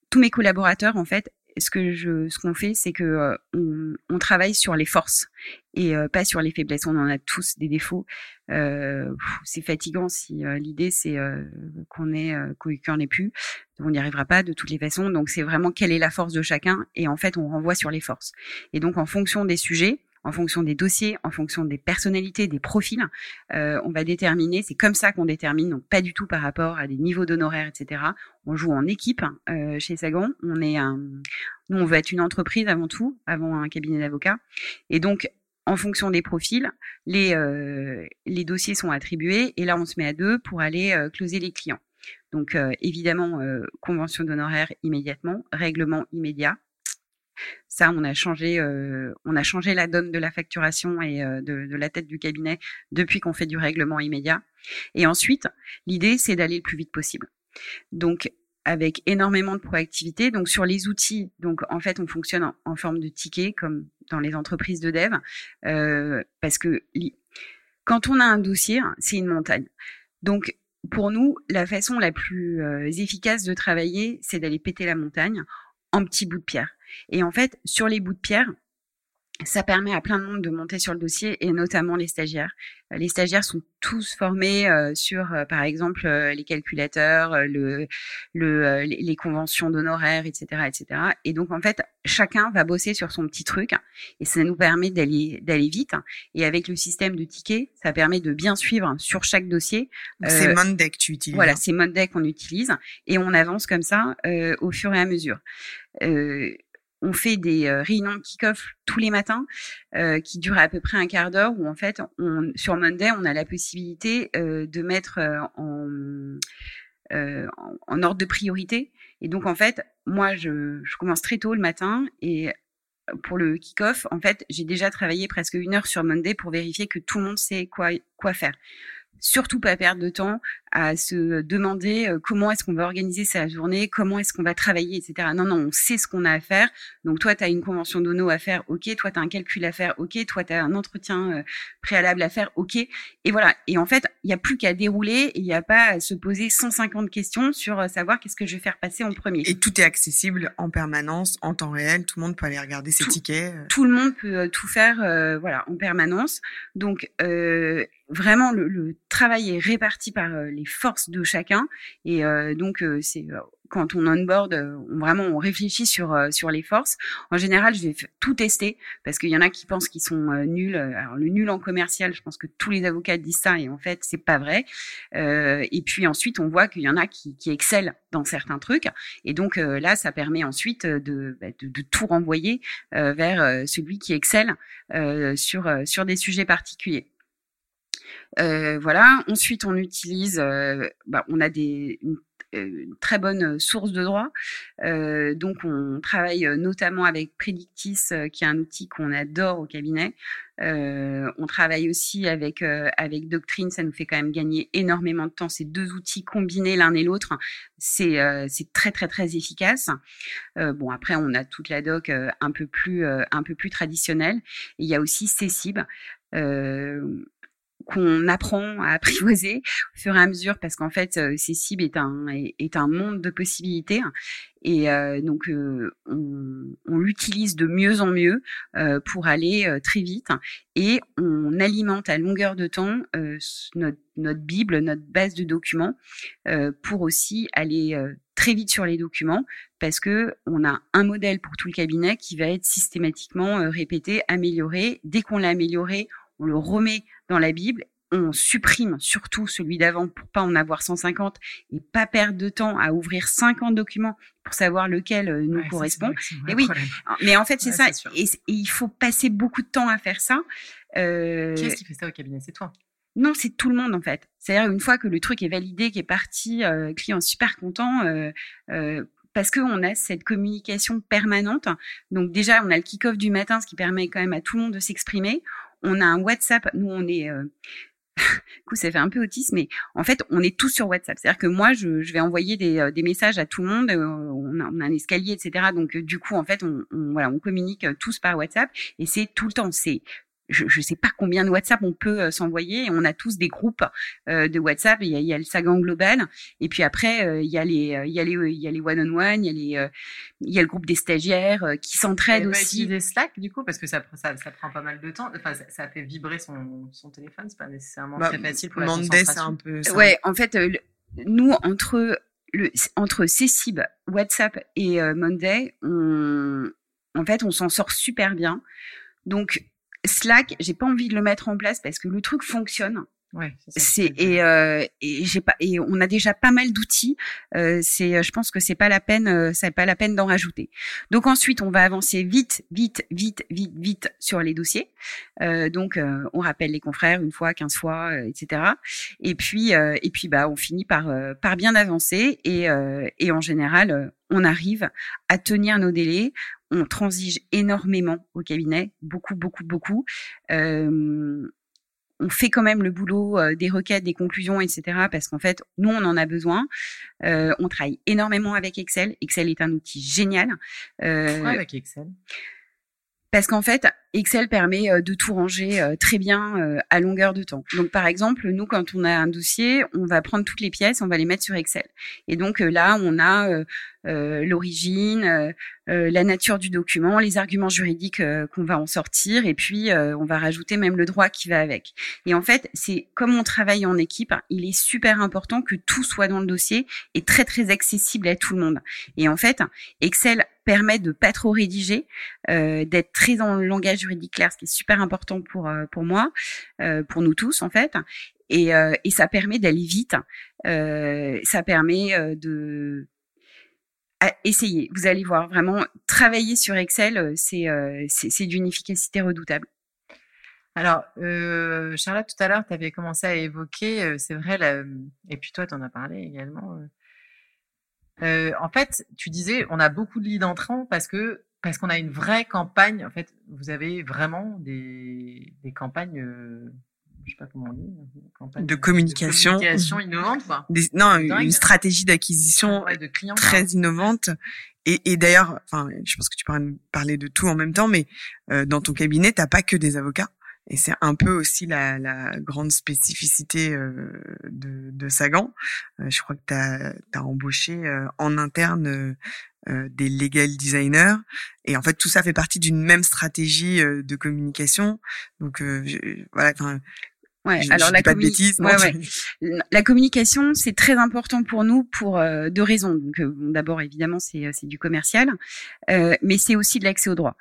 Tous mes collaborateurs, en fait, ce que je, ce qu'on fait, c'est que euh, on, travaille sur les forces et euh, pas sur les faiblesses. On en a tous des défauts. Euh, c'est fatigant si l'idée c'est qu'on est qu'on n'est plus. On n'y arrivera pas de toutes les façons. Donc c'est vraiment quelle est la force de chacun et en fait on renvoie sur les forces. Et donc en fonction des sujets, en fonction des dossiers, en fonction des personnalités, des profils. Euh, on va déterminer, c'est comme ça qu'on détermine, donc pas du tout par rapport à des niveaux d'honoraires, etc. On joue en équipe euh, chez Sagan. On est un, nous, on veut être une entreprise avant tout, avant un cabinet d'avocats. Et donc, en fonction des profils, les, euh, les dossiers sont attribués et là, on se met à deux pour aller euh, closer les clients. Donc, euh, évidemment, euh, convention d'honoraires immédiatement, règlement immédiat, ça, on a changé, euh, on a changé la donne de la facturation et euh, de, de, la tête du cabinet depuis qu'on fait du règlement immédiat. Et ensuite, l'idée, c'est d'aller le plus vite possible. Donc, avec énormément de proactivité. Donc, sur les outils, donc en fait, on fonctionne en, forme de ticket, comme dans les entreprises de dev, euh, parce que quand on a un dossier, c'est une montagne. Donc, pour nous, la façon la plus euh, efficace de travailler, c'est d'aller péter la montagne en petits bouts de pierre. Et en fait, sur les bouts de pierre, ça permet à plein de monde de monter sur le dossier et notamment les stagiaires. Euh, les stagiaires sont tous formés euh, sur, euh, par exemple, les calculateurs, le, le, les conventions d'honoraires, etc., etc. Et donc, en fait, chacun va bosser sur son petit truc et ça nous permet d'aller d'aller vite. Et avec le système de tickets, ça permet de bien suivre sur chaque dossier. C'est Monday que tu utilises. Voilà, c'est Monday qu'on utilise et on avance comme ça au fur et à mesure. Euh, on fait des euh, réunions kick-off tous les matins euh, qui durent à peu près un quart d'heure où en fait on, sur Monday on a la possibilité euh, de mettre en, en, ordre de priorité. Et donc en fait moi je, je commence très tôt le matin et pour le kick-off en fait j'ai déjà travaillé presque une heure sur Monday pour vérifier que tout le monde sait quoi quoi faire. Surtout pas perdre de temps à se demander euh, comment est-ce qu'on va organiser sa journée, comment est-ce qu'on va travailler, etc. Non, non, on sait ce qu'on a à faire. Donc toi, tu as une convention d'ONO à faire, ok. Toi, tu as un calcul à faire, ok. Toi, tu as un entretien euh, préalable à faire, ok. Et voilà. Et en fait, il n'y a plus qu'à dérouler, il n'y a pas à se poser 150 questions sur euh, savoir qu'est-ce que je vais faire passer en premier. Et tout est accessible en permanence, en temps réel. Tout le monde peut aller regarder ses tickets. Tout le monde peut tout faire, voilà, en permanence. Donc, vraiment, le, le, travail est réparti par les forces de chacun. Et euh, donc, euh, c'est euh, quand on onboard, on, vraiment on réfléchit sur sur les forces. En général, je vais tout tester parce qu'il y en a qui pensent qu'ils sont nuls. Alors le nul en commercial, je pense que tous les avocats disent ça et en fait c'est pas vrai. et puis ensuite, on voit qu'il y en a qui, qui excellent dans certains trucs et donc là, ça permet ensuite de, bah, de, de tout renvoyer vers celui qui excelle sur sur des sujets particuliers. Euh, voilà. Ensuite, on utilise, euh, bah, on a des une, euh, très bonne source de droit. Donc, on travaille notamment avec Predictis, qui est un outil qu'on adore au cabinet. On travaille aussi avec Doctrine, ça nous fait quand même gagner énormément de temps. Ces deux outils combinés l'un et l'autre, c'est très très très efficace. bon après, on a toute la doc un peu plus traditionnelle. il y a aussi Cessib. Euh, qu'on apprend à apprivoiser au fur et à mesure parce qu'en fait euh, Cécib est un est, un monde de possibilités. Et euh, donc euh, on, on l'utilise de mieux en mieux euh, pour aller euh, très vite. Et on alimente à longueur de temps notre, notre bible notre base de documents pour aussi aller très vite sur les documents parce que on a un modèle pour tout le cabinet qui va être systématiquement répété amélioré. Dès qu'on l'a amélioré on le remet dans la Bible on supprime surtout celui d'avant pour pas en avoir 150 et pas perdre de temps à ouvrir 50 documents pour savoir lequel euh, nous correspond. Et oui, mais en fait c'est ça. Et, il faut passer beaucoup de temps à faire ça. Euh... Qui est-ce qui fait ça au cabinet? C'est toi non, c'est tout le monde en fait. C'est-à-dire une fois que le truc est validé, qui est parti, euh, client super content, euh, euh, parce qu'on a cette communication permanente. Donc déjà, on a le kick-off du matin, ce qui permet quand même à tout le monde de s'exprimer on a un WhatsApp. Nous, on est euh... coup, ça fait un peu autiste, mais en fait, on est tous sur WhatsApp. C'est-à-dire que moi, je, vais envoyer des, euh, des, messages à tout le monde. Euh, on, a, a, un escalier, etc. Donc, euh, du coup, en fait, on, on, voilà, on communique tous par WhatsApp et c'est tout le temps. C'est je ne sais pas combien de WhatsApp on peut euh, s'envoyer. On a tous des groupes euh, de WhatsApp. Il y, a, il y a le Sagan global, et puis après euh, il y a les, il y a les, il y a les one on one, il y a les, il y a le groupe des stagiaires qui s'entraident aussi. Utiliser Slack du coup parce que ça, ça, ça, prend pas mal de temps. Enfin, ça, ça fait vibrer son, son téléphone. C'est pas nécessairement bah, très facile pour la concentration. un peu. Ça. Ouais, en fait, nous entre le, entre Cécib, WhatsApp et Monday, on, en fait, on s'en sort super bien. Donc, Slack, j'ai pas envie de le mettre en place parce que le truc fonctionne. Ouais, c'est et, euh, et j'ai pas et on a déjà pas mal d'outils. Euh, c'est, je pense que c'est pas la peine, euh, c'est pas la peine d'en rajouter. Donc ensuite, on va avancer vite, vite, vite, vite, vite sur les dossiers. Euh, donc euh, on rappelle les confrères une fois, quinze fois, euh, etc. Et puis et puis bah on finit par par bien avancer et et en général on arrive à tenir nos délais. On transige énormément au cabinet, beaucoup, beaucoup, beaucoup. On fait quand même le boulot des requêtes, des conclusions, etc. Parce qu'en fait, nous, on en a besoin. On travaille énormément avec Excel. Excel est un outil génial. Euh, avec Excel? Parce qu'en fait, Excel permet de tout ranger très bien à longueur de temps. Donc, par exemple, nous, quand on a un dossier, on va prendre toutes les pièces, on va les mettre sur Excel. Et donc là, on a euh, l'origine, euh, euh, la nature du document, les arguments juridiques qu'on va en sortir, et puis on va rajouter même le droit qui va avec. Et en fait, c'est comme on travaille en équipe, il est super important que tout soit dans le dossier et très très accessible à tout le monde. Et en fait, Excel permet de pas trop rédiger, euh, d'être très dans le langage juridique clair, ce qui est super important pour pour moi, euh, pour nous tous en fait. Et, euh, ça permet d'aller vite. ça permet de essayez. Vous allez voir, vraiment, travailler sur Excel, euh, euh, c'est c'est d'une efficacité redoutable. Alors, euh, Charlotte, tout à l'heure, tu avais commencé à évoquer, euh, c'est vrai, et puis toi, tu en as parlé également. Euh, en fait, tu disais, on a beaucoup de leads entrants parce que parce qu'on a une vraie campagne. En fait, vous avez vraiment des, des campagnes je sais pas comment on dit, de communication, de communication innovante, quoi. non, une stratégie d'acquisition très innovante. Et, et d'ailleurs, enfin, je pense que tu pourras parler de tout en même temps, mais euh, dans ton cabinet, t'as pas que des avocats. Et c'est un peu aussi la, la grande spécificité euh, de, de Sagan. Euh, je crois que tu as, as, embauché euh, en interne euh, des legal designers. Et en fait, tout ça fait partie d'une même stratégie de communication. Donc voilà, Ouais, alors la, la communication, c'est très important pour nous pour euh, deux raisons. Donc, euh, d'abord, évidemment, c'est euh, c'est du commercial, euh, mais c'est aussi de l'accès au droit.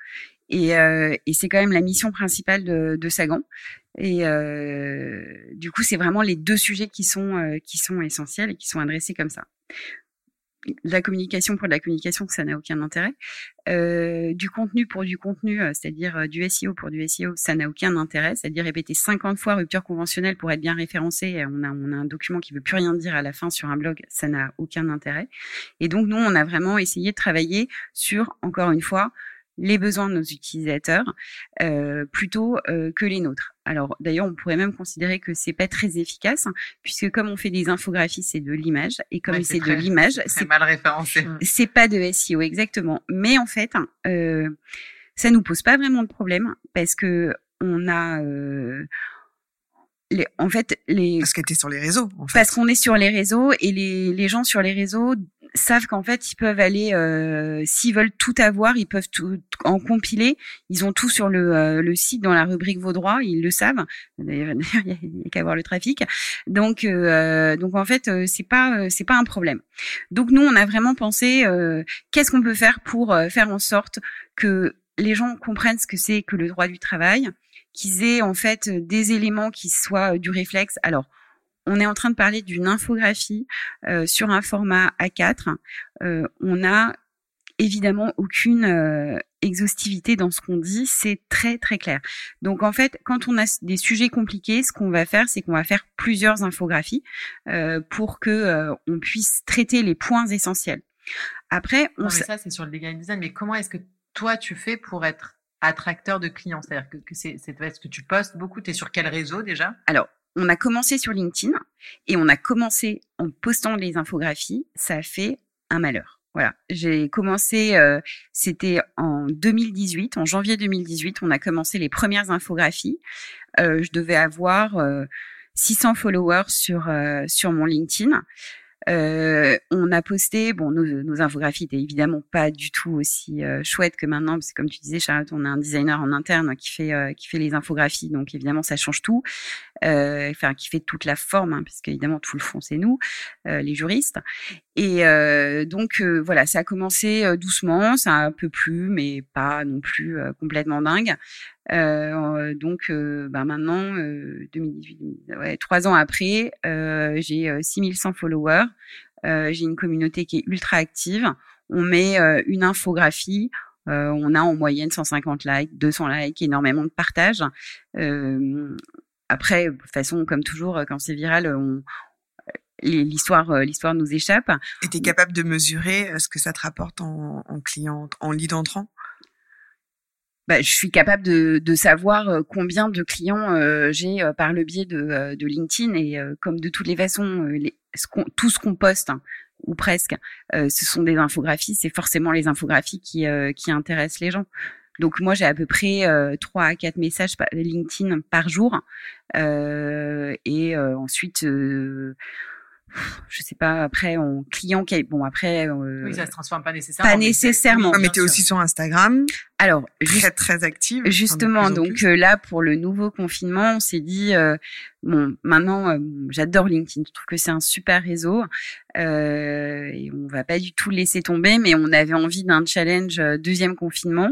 Et, et c'est quand même la mission principale de, de Sagan. Et du coup, c'est vraiment les deux sujets qui sont qui sont essentiels et qui sont adressés comme ça la communication pour de la communication, ça n'a aucun intérêt. Euh, du contenu pour du contenu, euh, c'est-à-dire euh, du SEO pour du SEO, ça n'a aucun intérêt. C'est-à-dire répéter 50 fois rupture conventionnelle pour être bien référencé. On a, on a un document qui veut plus rien dire à la fin sur un blog, ça n'a aucun intérêt. Et donc nous, on a vraiment essayé de travailler sur, encore une fois, les besoins de nos utilisateurs euh, plutôt euh, que les nôtres. Alors d'ailleurs, on pourrait même considérer que c'est pas très efficace hein, puisque comme on fait des infographies, c'est de l'image et comme c'est de l'image, c'est mal référencé. C'est pas de SEO exactement. Mais en fait, euh, ça nous pose pas vraiment de problème parce que on a euh, les, en fait, les parce que t'es sur les réseaux. En fait. Parce qu'on est sur les réseaux et les, les gens sur les réseaux savent qu'en fait ils peuvent aller euh, s'ils veulent tout avoir ils peuvent tout en compiler. Ils ont tout sur le, euh, le site dans la rubrique vos droits ils le savent. D'ailleurs il n'y a, qu'à voir le trafic. Donc euh, donc en fait euh, c'est pas c'est pas un problème. Donc nous on a vraiment pensé qu'est-ce qu'on peut faire pour faire en sorte que les gens comprennent ce que c'est que le droit du travail qu'ils aient en fait des éléments qui soient du réflexe. Alors on est en train de parler d'une infographie euh, sur un format A4. Euh, on a évidemment aucune euh, exhaustivité dans ce qu'on dit, c'est très très clair. Donc en fait, quand on a des sujets compliqués, ce qu'on va faire, c'est qu'on va faire plusieurs infographies pour que on puisse traiter les points essentiels. Après, on ça c'est sur le legal design, mais comment est-ce que toi tu fais pour être attracteur de clients? C'est-à-dire que, que c'est, est-ce que tu postes beaucoup Tu es sur quel réseau déjà? Alors, on a commencé sur LinkedIn et on a commencé en postant les infographies. Ça a fait un malheur. Voilà, j'ai commencé, euh, c'était en 2018, en janvier 2018, on a commencé les premières infographies. Euh, je devais avoir 600 euh, followers sur sur mon LinkedIn. Euh, on a posté, bon, nos, nos, infographies étaient évidemment pas du tout aussi euh, chouettes que maintenant, parce que comme tu disais, Charlotte, on a un designer en interne qui fait euh, qui fait les infographies, donc évidemment ça change tout. Euh, enfin qui fait toute la forme, hein, puisque évidemment tout le fond c'est nous, euh, les juristes. Et donc voilà, ça a commencé doucement, ça a un peu plu, mais pas non plus complètement dingue. donc bah maintenant, 2018, ouais, trois ans après, j'ai 6100 followers. j'ai une communauté qui est ultra active. On met une infographie, euh, on a en moyenne 150 likes, 200 likes, énormément de partages. Euh, après, de toute façon, comme toujours, quand c'est viral, on, l'histoire l'histoire nous échappe. Et tu es capable de mesurer ce que ça te rapporte en, en client, en lead entrant? Bah, je suis capable de, de savoir combien de clients j'ai par le biais de, de LinkedIn et comme de toutes les façons, les, ce tout ce qu'on poste, hein, ou presque, euh, ce sont des infographies. C'est forcément les infographies qui, euh, qui intéressent les gens. Donc moi j'ai à peu près euh, 3 à 4 messages par LinkedIn par jour. Euh, et euh, ensuite euh, je sais pas après en client qui bon après oui ça se transforme pas nécessairement pas nécessairement. Mais, tu es aussi sur Instagram alors très très active justement donc là pour le nouveau confinement on s'est dit Bon, maintenant, euh, j'adore LinkedIn. Je trouve que c'est un super réseau euh, et on va pas du tout laisser tomber. Mais on avait envie d'un challenge euh, deuxième confinement.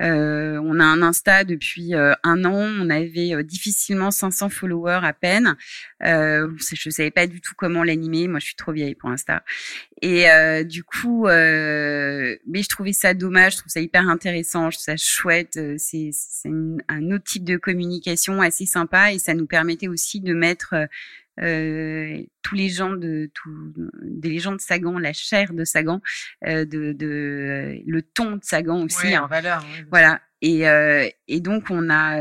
Euh, on a un Insta depuis euh, un an. On avait difficilement 500 followers à peine. Euh, je savais pas du tout comment l'animer. Moi, je suis trop vieille pour Insta. Et du coup, mais je trouvais ça dommage. Je trouve ça hyper intéressant. Je trouve ça chouette. C'est un autre type de communication assez sympa et ça nous permettait aussi de mettre euh, tous les gens de tous des gens de Sagan, la chair de Sagan, euh, de, de le ton de Sagan aussi en valeur. voilà. Et, euh, et donc on a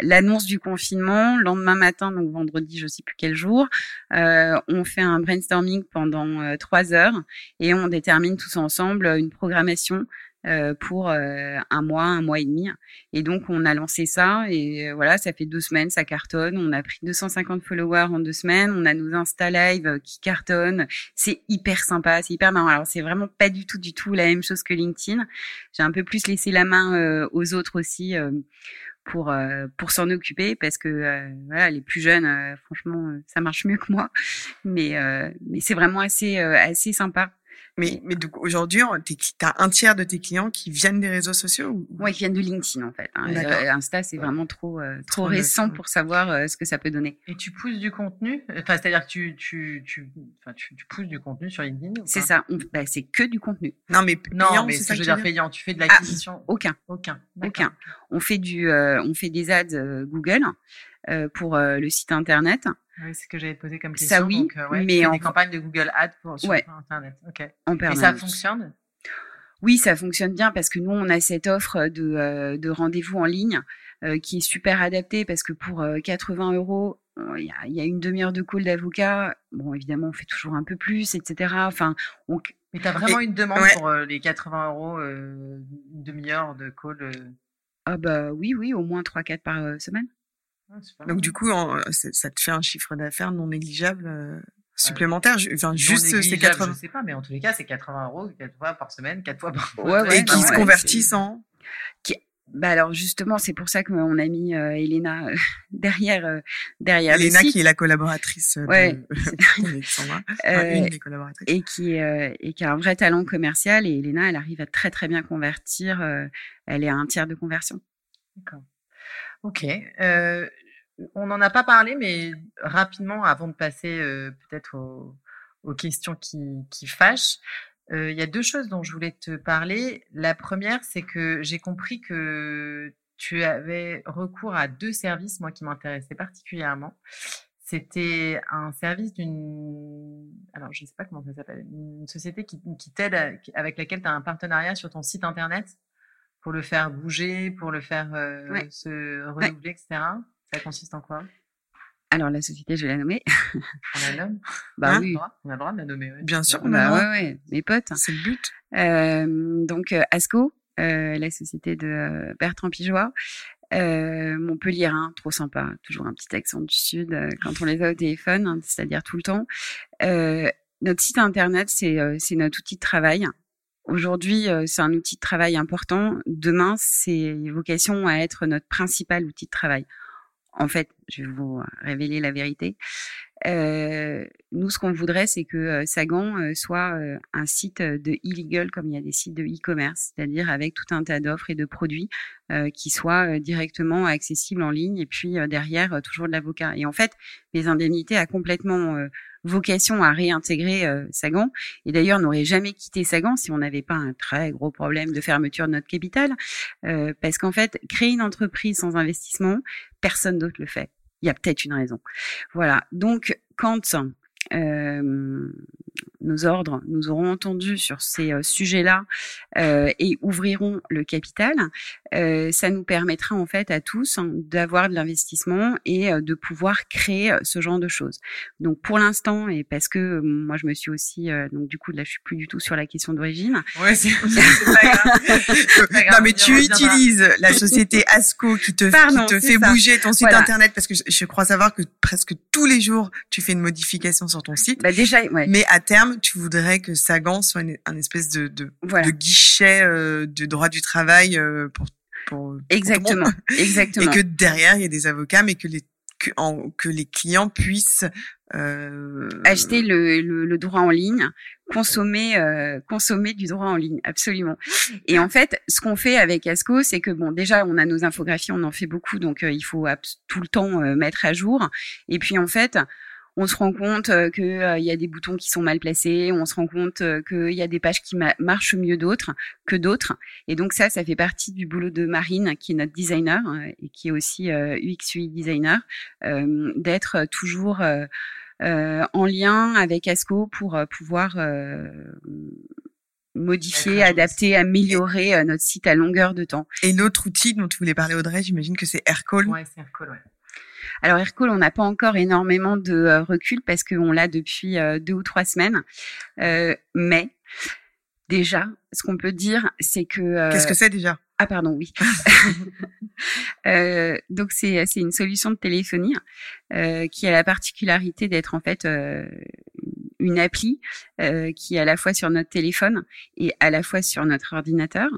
l'annonce du confinement, lendemain matin, donc vendredi, je sais plus quel jour, euh, on fait un brainstorming pendant trois heures et on détermine tous ensemble une programmation euh, pour euh, un mois, un mois et demi. Et donc, on a lancé ça et euh, voilà, ça fait deux semaines, ça cartonne. On a pris 250 followers en deux semaines. On a nos Insta Live qui cartonnent. C'est hyper sympa, c'est hyper marrant. Alors, c'est vraiment pas du tout, du tout la même chose que LinkedIn. J'ai un peu plus laissé la main aux autres aussi pour pour s'en occuper parce que voilà les plus jeunes franchement ça marche mieux que moi. Mais mais c'est vraiment assez assez sympa mais, mais donc aujourd'hui, tu as un tiers de tes clients qui viennent des réseaux sociaux ou... Oui, qui viennent de LinkedIn en fait. Hein. Euh, Insta, c'est vraiment trop euh, trop, récent pour savoir euh, ce que ça peut donner. Et tu pousses du contenu? Enfin, c'est-à-dire que tu tu tu, enfin, tu, tu pousses du contenu sur LinkedIn C'est ça. Bah, c'est que du contenu. Non, mais non, payant, mais c'est ça que je veux dire payant. Tu fais de l'acquisition? ah, Aucun. Aucun. Aucun. On fait du on fait des ads Google pour le site internet. Oui, c'est ce que j'avais posé comme question. Ça oui, donc, euh, ouais, mais en... des campagnes de Google Ads pour sur Internet. Ok. En Et ça fonctionne? Oui, ça fonctionne bien parce que nous, on a cette offre de, euh, de rendez-vous en ligne euh, qui est super adaptée parce que pour 80 euros, il y a, y a, une demi-heure de call d'avocat. Bon, évidemment, on fait toujours un peu plus, etc. Enfin, on... Mais tu as vraiment une demande pour les 80 euros, une demi-heure de call Ah bah oui, oui, au moins 3-4 par semaine. Donc du coup, ça te fait un chiffre d'affaires non négligeable euh, supplémentaire. Enfin, juste ces 80. Je sais pas, mais en tous les cas, c'est 80 euros quatre fois par semaine, quatre fois par mois. Ouais, et qui se convertissent en. Qui... Bah alors justement, c'est pour ça qu'on a mis euh, Elena euh, derrière euh, derrière Elena qui est la collaboratrice ouais, de Alexandra, une des collaboratrices. Et qui et qui a un vrai talent commercial et Elena, elle arrive à très très bien convertir. elle est à un tiers de conversion. D'accord. Ok. On n'en a pas parlé, mais rapidement, avant de passer euh, peut-être aux, questions qui, qui fâchent, euh, il y a deux choses dont je voulais te parler. La première, c'est que j'ai compris que tu avais recours à deux services, moi, qui m'intéressaient particulièrement. C'était un service d'une, alors je ne sais pas comment ça s'appelle, une société qui, qui t'aide, avec laquelle tu as un partenariat sur ton site internet pour le faire bouger, pour le faire euh, se renouveler, etc. Ça consiste en quoi? Alors la société, je vais la nommer. On la nomme? Bah oui. On a le droit de la nommer. Bien sûr. Bah ouais, ouais, mes potes. C'est le but. Euh, donc euh, Asco, euh, la société de Bertrand Pigeois. Euh, Montpellier, hein, trop sympa, toujours un petit accent du sud quand on les a au téléphone, hein, c'est-à-dire tout le temps. notre site internet, c'est c'est notre outil de travail. Aujourd'hui, c'est un outil de travail important. Demain, c'est vocation à être notre principal outil de travail en fait, je vais vous révéler la vérité. Euh, nous, ce qu'on voudrait, c'est que euh, Sagan euh, soit un site de illegal comme il y a des sites de e-commerce, c'est-à-dire avec tout un tas d'offres et de produits qui soient directement accessibles en ligne et puis derrière toujours de l'avocat. Et en fait, les indemnités a complètement vocation à réintégrer Sagan et d'ailleurs n'aurait jamais quitté Sagan si on n'avait pas un très gros problème de fermeture de notre capital parce qu'en fait créer une entreprise sans investissement personne d'autre le fait il y a peut-être une raison. Voilà. Donc, quand euh, nos ordres nous auront entendu sur ces euh, sujets-là euh, et ouvriront le capital, euh, ça nous permettra en fait à tous hein, d'avoir de l'investissement et euh, de pouvoir créer ce genre de choses. Donc pour l'instant et parce que moi je me suis aussi donc du coup là je suis plus du tout sur la question d'origine. Ouais, c'est pas grave. non mais tu utilises la société Asco qui te, qui te fait bouger ton site internet parce que je, je, crois savoir que presque tous les jours tu fais une modification sur ton site. Bah déjà, ouais. Mais à terme, tu voudrais que Sagan soit un espèce de, de, de guichet euh, de droit du travail euh, pour, pour exactement, exactement. Et que derrière il y a des avocats, mais que les que, en, que les clients puissent euh... acheter le, le, le, droit en ligne, consommer euh, consommer du droit en ligne, absolument. Et en fait, ce qu'on fait avec Asco, c'est que bon, déjà on a nos infographies, on en fait beaucoup, donc euh, il faut tout le temps mettre à jour. Et puis en fait, on se rend compte euh, qu'il euh, y a des boutons qui sont mal placés, on se rend compte euh, qu'il y a des pages qui marchent mieux d'autres que d'autres. Et donc ça, ça fait partie du boulot de Marine, qui est notre designer et qui est aussi UX UI designer, d'être toujours en lien avec Asco pour pouvoir modifier, adapter, améliorer notre site à longueur de temps. Et l'autre outil dont tu voulais parler Audrey, j'imagine que c'est Aircall. Ouais, c'est Aircall, ouais. Alors Aircall, on n'a pas encore énormément de euh, recul parce qu'on l'a depuis euh, deux ou trois semaines. Euh, mais déjà, ce qu'on peut dire, c'est que... Qu'est-ce que c'est déjà? Ah pardon, oui. donc c'est c'est une solution de téléphonie qui a la particularité d'être en fait une appli qui est à la fois sur notre téléphone et à la fois sur notre ordinateur.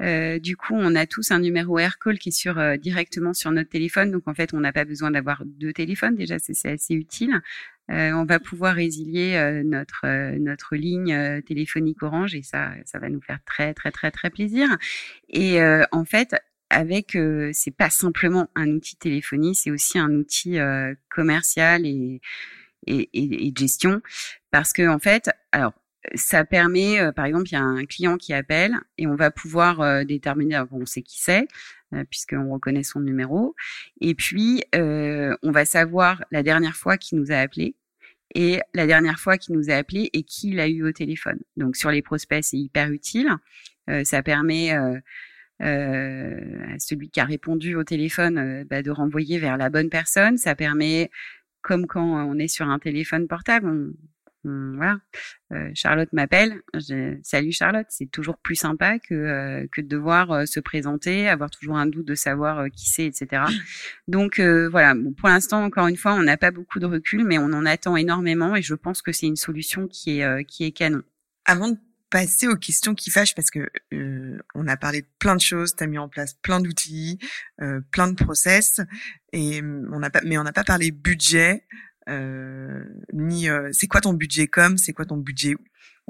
Euh, du coup, on a tous un numéro AirCall qui est sur euh, directement sur notre téléphone. Donc en fait, on n'a pas besoin d'avoir deux téléphones. Déjà, c'est assez utile. Euh, on va pouvoir résilier notre notre ligne téléphonique Orange et ça, ça va nous faire très très très très plaisir. Et en fait, avec c'est pas simplement un outil de téléphonie, c'est aussi un outil commercial et et, et, et, gestion parce que en fait, alors ça permet, euh, par exemple, il y a un client qui appelle et on va pouvoir euh, déterminer, on sait qui c'est, euh, puisqu'on reconnaît son numéro, et puis on va savoir la dernière fois qu'il nous a appelé et la dernière fois qu'il nous a appelé et qui l'a eu au téléphone. Donc sur les prospects, c'est hyper utile. ça permet à celui qui a répondu au téléphone bah, de renvoyer vers la bonne personne. Ça permet, comme quand on est sur un téléphone portable, on, voilà. Euh, Charlotte m'appelle. Salut Charlotte. C'est toujours plus sympa que euh, que de devoir euh, se présenter, avoir toujours un doute de savoir qui c'est, etc. Donc voilà. pour l'instant, encore une fois, on n'a pas beaucoup de recul, mais on en attend énormément et je pense que c'est une solution qui est qui est canon. Avant de passer aux questions qui fâchent parce que on a parlé de plein de choses, tu as mis en place plein d'outils, plein de process et on n'a pas mais on n'a pas parlé budget, euh, ni euh, c'est quoi ton budget com, c'est quoi ton budget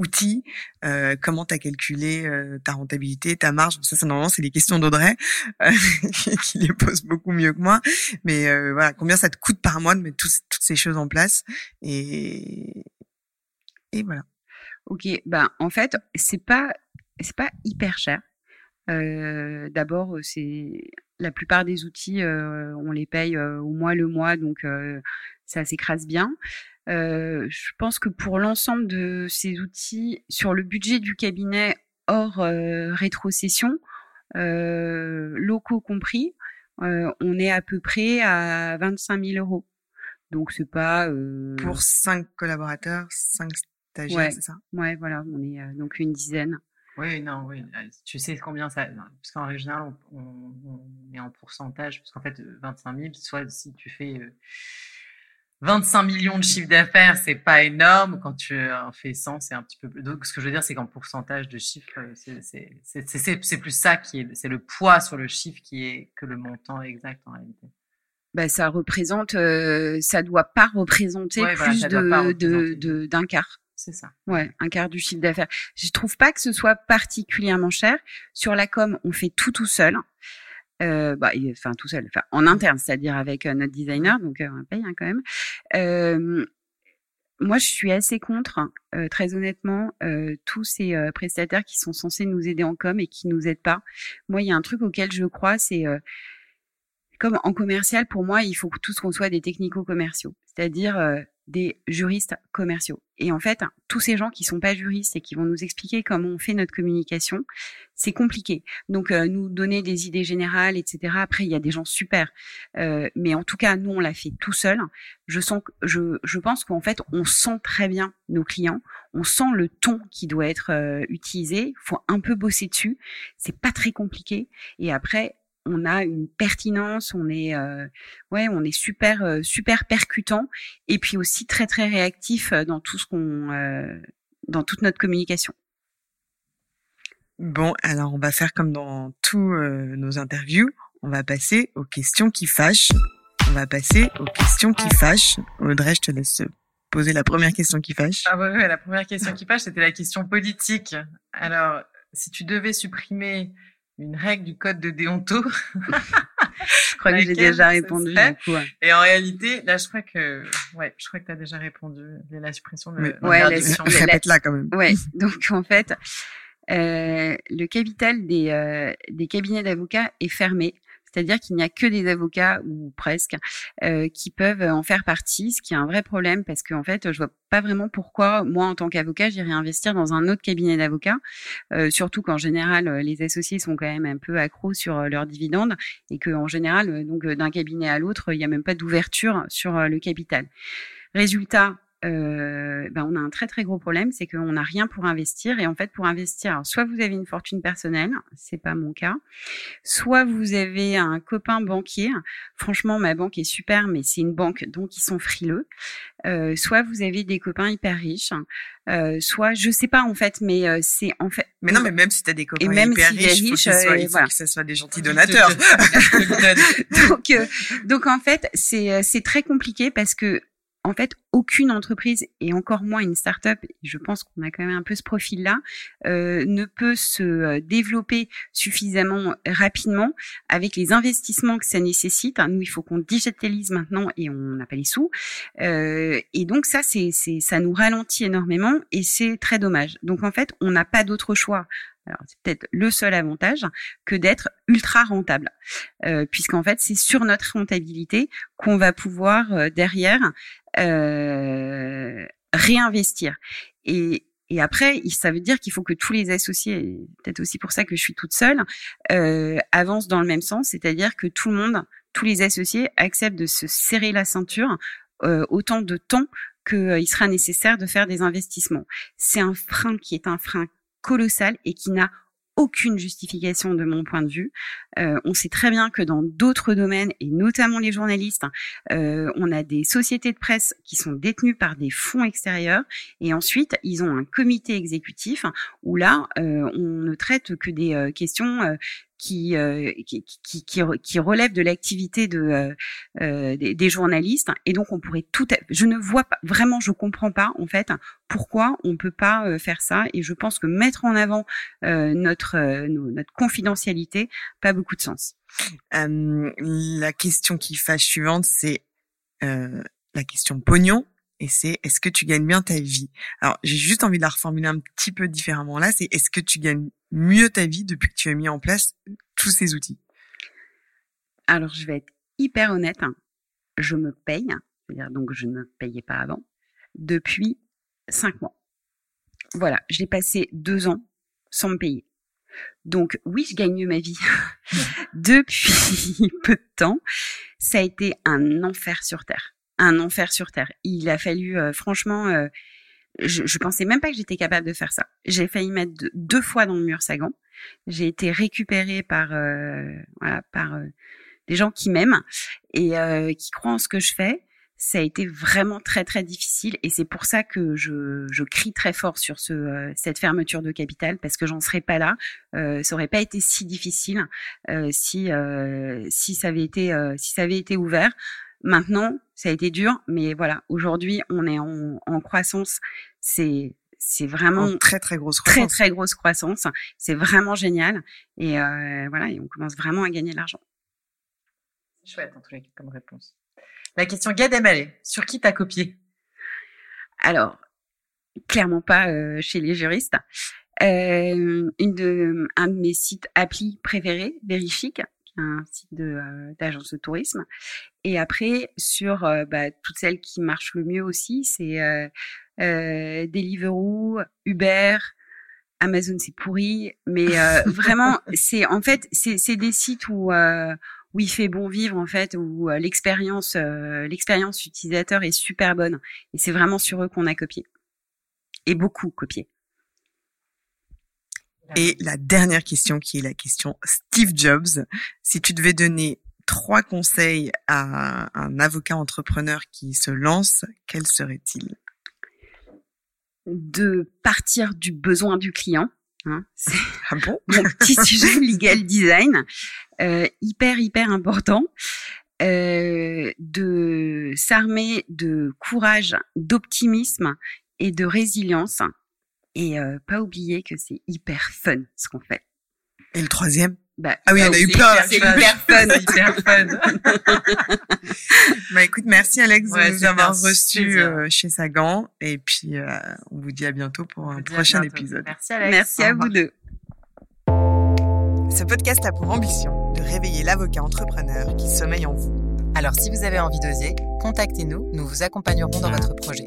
outil, euh, comment tu as calculé euh, ta rentabilité, ta marge? Ça, c'est normalement c'est les questions d'Audrey euh, qui les pose beaucoup mieux que moi. Mais voilà, combien ça te coûte par mois de mettre toutes ces choses en place? Et et voilà. Ok, ben en fait c'est pas c'est pas hyper cher. D'abord c'est la plupart des outils, on les paye au mois le mois, donc ça s'écrase bien. Euh, je pense que pour l'ensemble de ces outils, sur le budget du cabinet hors euh, rétrocession, euh, locaux compris, on est à peu près à 25 000 euros. Donc c'est pas pour cinq collaborateurs, cinq stagiaires, c'est ça? Ouais, voilà, on est donc une dizaine. Oui, non, oui. Tu sais combien ça. Parce qu'en général, on, on, met en pourcentage, parce qu'en fait, 25 000, soit si tu fais 25 millions de chiffre d'affaires, c'est pas énorme. Quand tu en fais 100, c'est un petit peu plus. Donc, ce que je veux dire, c'est qu'en pourcentage de chiffre, c'est plus ça qui est, c'est le poids sur le chiffre qui est que le montant exact en réalité. bah, ça représente, ça doit pas représenter plus de, d'un quart. C'est ça. Ouais, un quart du chiffre d'affaires. Je trouve pas que ce soit particulièrement cher. Sur la com, on fait tout tout seul. Euh, bah, enfin tout seul, enfin en interne, c'est-à-dire avec notre designer, donc on paye hein, quand même. Euh, moi, je suis assez contre, euh, très honnêtement, euh, tous ces euh, prestataires qui sont censés nous aider en com et qui nous aident pas. Moi, il y a un truc auquel je crois, c'est comme en commercial, pour moi, il faut tous qu'on soit des technico-commerciaux, c'est-à-dire des juristes commerciaux. Et en fait, tous ces gens qui sont pas juristes et qui vont nous expliquer comment on fait notre communication, c'est compliqué. Donc, euh, nous donner des idées générales, etc. Après, il y a des gens super, euh, mais en tout cas, nous, on l'a fait tout seul. Je sens, je, je pense qu'en fait, on sent très bien nos clients. On sent le ton qui doit être euh, utilisé. Il faut un peu bosser dessus. C'est pas très compliqué. Et après, on a une pertinence, on est euh, ouais, on est super euh, super percutant et puis aussi très très réactif euh, dans tout ce qu'on dans toute notre communication. Bon, alors on va faire comme dans tous nos interviews, on va passer aux questions qui fâchent. On va passer aux questions qui fâchent. Audrey, je te laisse poser la première question qui fâche. Ah ouais, ouais la première question qui fâche, c'était la question politique. Alors, si tu devais supprimer une règle du code de déonto. je crois que j'ai déjà répondu. Du coup, Et en réalité, là, je crois que, ouais, je crois que tu as déjà répondu. La suppression de ouais, répète-la quand même. Ouais. Donc, en fait, euh, le capital des, euh, des cabinets d'avocats est fermé. C'est-à-dire qu'il n'y a que des avocats ou presque euh, qui peuvent en faire partie, ce qui est un vrai problème parce qu'en fait, je vois pas vraiment pourquoi moi en tant qu'avocat j'irais investir dans un autre cabinet d'avocats, euh, surtout qu'en général les associés sont quand même un peu accros sur euh, leurs dividendes et que en général donc d'un cabinet à l'autre il n'y a même pas d'ouverture sur le capital. Résultat, euh, ben on a un très très gros problème, c'est qu'on n'a rien pour investir. Et en fait, pour investir, soit vous avez une fortune personnelle, c'est pas mon cas, soit vous avez un copain banquier. Franchement, ma banque est super, mais c'est une banque donc ils sont frileux. Euh, soit vous avez des copains hyper riches, euh, soit je sais pas en fait, mais euh, c'est en fait. Mais non, mais même si tu as des copains hyper riches, il faut, que, voilà. que ce soit des gentils donateurs. donc donc en fait c'est c'est très compliqué parce que en fait, aucune entreprise, et encore moins une start-up, je pense qu'on a quand même un peu ce profil-là, euh, ne peut se euh, développer suffisamment rapidement avec les investissements que ça nécessite. Nous, il faut qu'on digitalise maintenant et on n'a pas les sous. Euh, et donc ça, c'est, ça nous ralentit énormément et c'est très dommage. Donc en fait, on n'a pas d'autre choix alors c'est peut-être le seul avantage que d'être ultra rentable, euh, puisqu'en fait c'est sur notre rentabilité qu'on va pouvoir euh, derrière euh, réinvestir. Et, et après, ça veut dire qu'il faut que tous les associés, peut-être aussi pour ça que je suis toute seule, euh, avancent dans le même sens, c'est-à-dire que tout le monde, tous les associés acceptent de se serrer la ceinture euh, autant de temps qu'il euh, sera nécessaire de faire des investissements. C'est un frein qui est un frein colossal et qui n'a aucune justification de mon point de vue. Euh, on sait très bien que dans d'autres domaines, et notamment les journalistes, euh, on a des sociétés de presse qui sont détenues par des fonds extérieurs, et ensuite ils ont un comité exécutif où là, euh, on ne traite que des questions qui, euh, qui, qui, qui, relève de l'activité de, euh, euh, des, journalistes. Et donc, on pourrait tout. Je ne vois pas vraiment, je comprends pas en fait pourquoi on peut pas faire ça. Et je pense que mettre en avant notre notre confidentialité pas beaucoup de sens. la question qui fâche suivante, c'est la question pognon et c'est est-ce que tu gagnes bien ta vie? Alors j'ai juste envie de la reformuler un petit peu différemment là, c'est est-ce que tu gagnes mieux ta vie depuis que tu as mis en place tous ces outils? Alors je vais être hyper honnête, hein. je me paye, c'est-à-dire donc je ne me payais pas avant, depuis cinq mois. Voilà, j'ai passé deux ans sans me payer. Donc oui, je gagne mieux ma vie depuis peu de temps. Ça a été un enfer sur terre un enfer sur terre. Il a fallu, euh, franchement, euh, je, je pensais même pas que j'étais capable de faire ça. J'ai failli mettre deux, fois dans le mur Sagan. J'ai été récupérée par, euh, voilà, par des gens qui m'aiment et qui croient en ce que je fais. ça a été vraiment très très difficile et c'est pour ça que je, je crie très fort sur ce, euh, cette fermeture de capital parce que j'en serais pas là. Euh, ça aurait pas été si difficile euh, si euh, si ça avait été euh, si ça avait été ouvert. Maintenant, ça a été dur, mais voilà, aujourd'hui, on est en, en croissance. C'est c'est vraiment En très très grosse très croissance. très grosse croissance. C'est vraiment génial et euh, voilà, et on commence vraiment à gagner de l'argent. C'est chouette en tous les cas comme réponse. La question Gad Elmaleh, sur qui t'as copié? Alors, clairement pas euh, chez les juristes. Euh, une de, un de mes sites applis préférés, est un site euh, d'agence de tourisme. Et après, sur euh, bah, toutes celles qui marchent le mieux aussi, c'est euh, Deliveroo, Uber, Amazon, c'est pourri, mais euh, vraiment, c'est en fait, c'est, des sites où euh, où il fait bon vivre en fait, où euh, l'expérience l'expérience utilisateur est super bonne. Et c'est vraiment sur eux qu'on a copié. Et beaucoup copié. Et la dernière question qui est la question Steve Jobs. Si tu devais donner trois conseils à un avocat entrepreneur qui se lance, quels seraient-ils De partir du besoin du client. Hein, c'est Ah bon? Mon petit sujet legal design, euh, hyper hyper important. Euh, de s'armer de courage, d'optimisme et de résilience. Et euh, pas oublier que c'est hyper fun ce qu'on fait. Et le troisième? Bah, Ah oui, en a eu plein, C'est hyper fun. C'est hyper fun. Bah écoute, merci Alex Ouais, de nous avoir reçus euh, chez Sagan. Et puis, euh, on vous dit à bientôt pour On un prochain épisode. Merci Alex. Merci à vous deux. Ce podcast a pour ambition de réveiller l'avocat entrepreneur qui sommeille en vous. Alors si vous avez envie d'oser, contactez-nous, nous vous accompagnerons dans votre projet.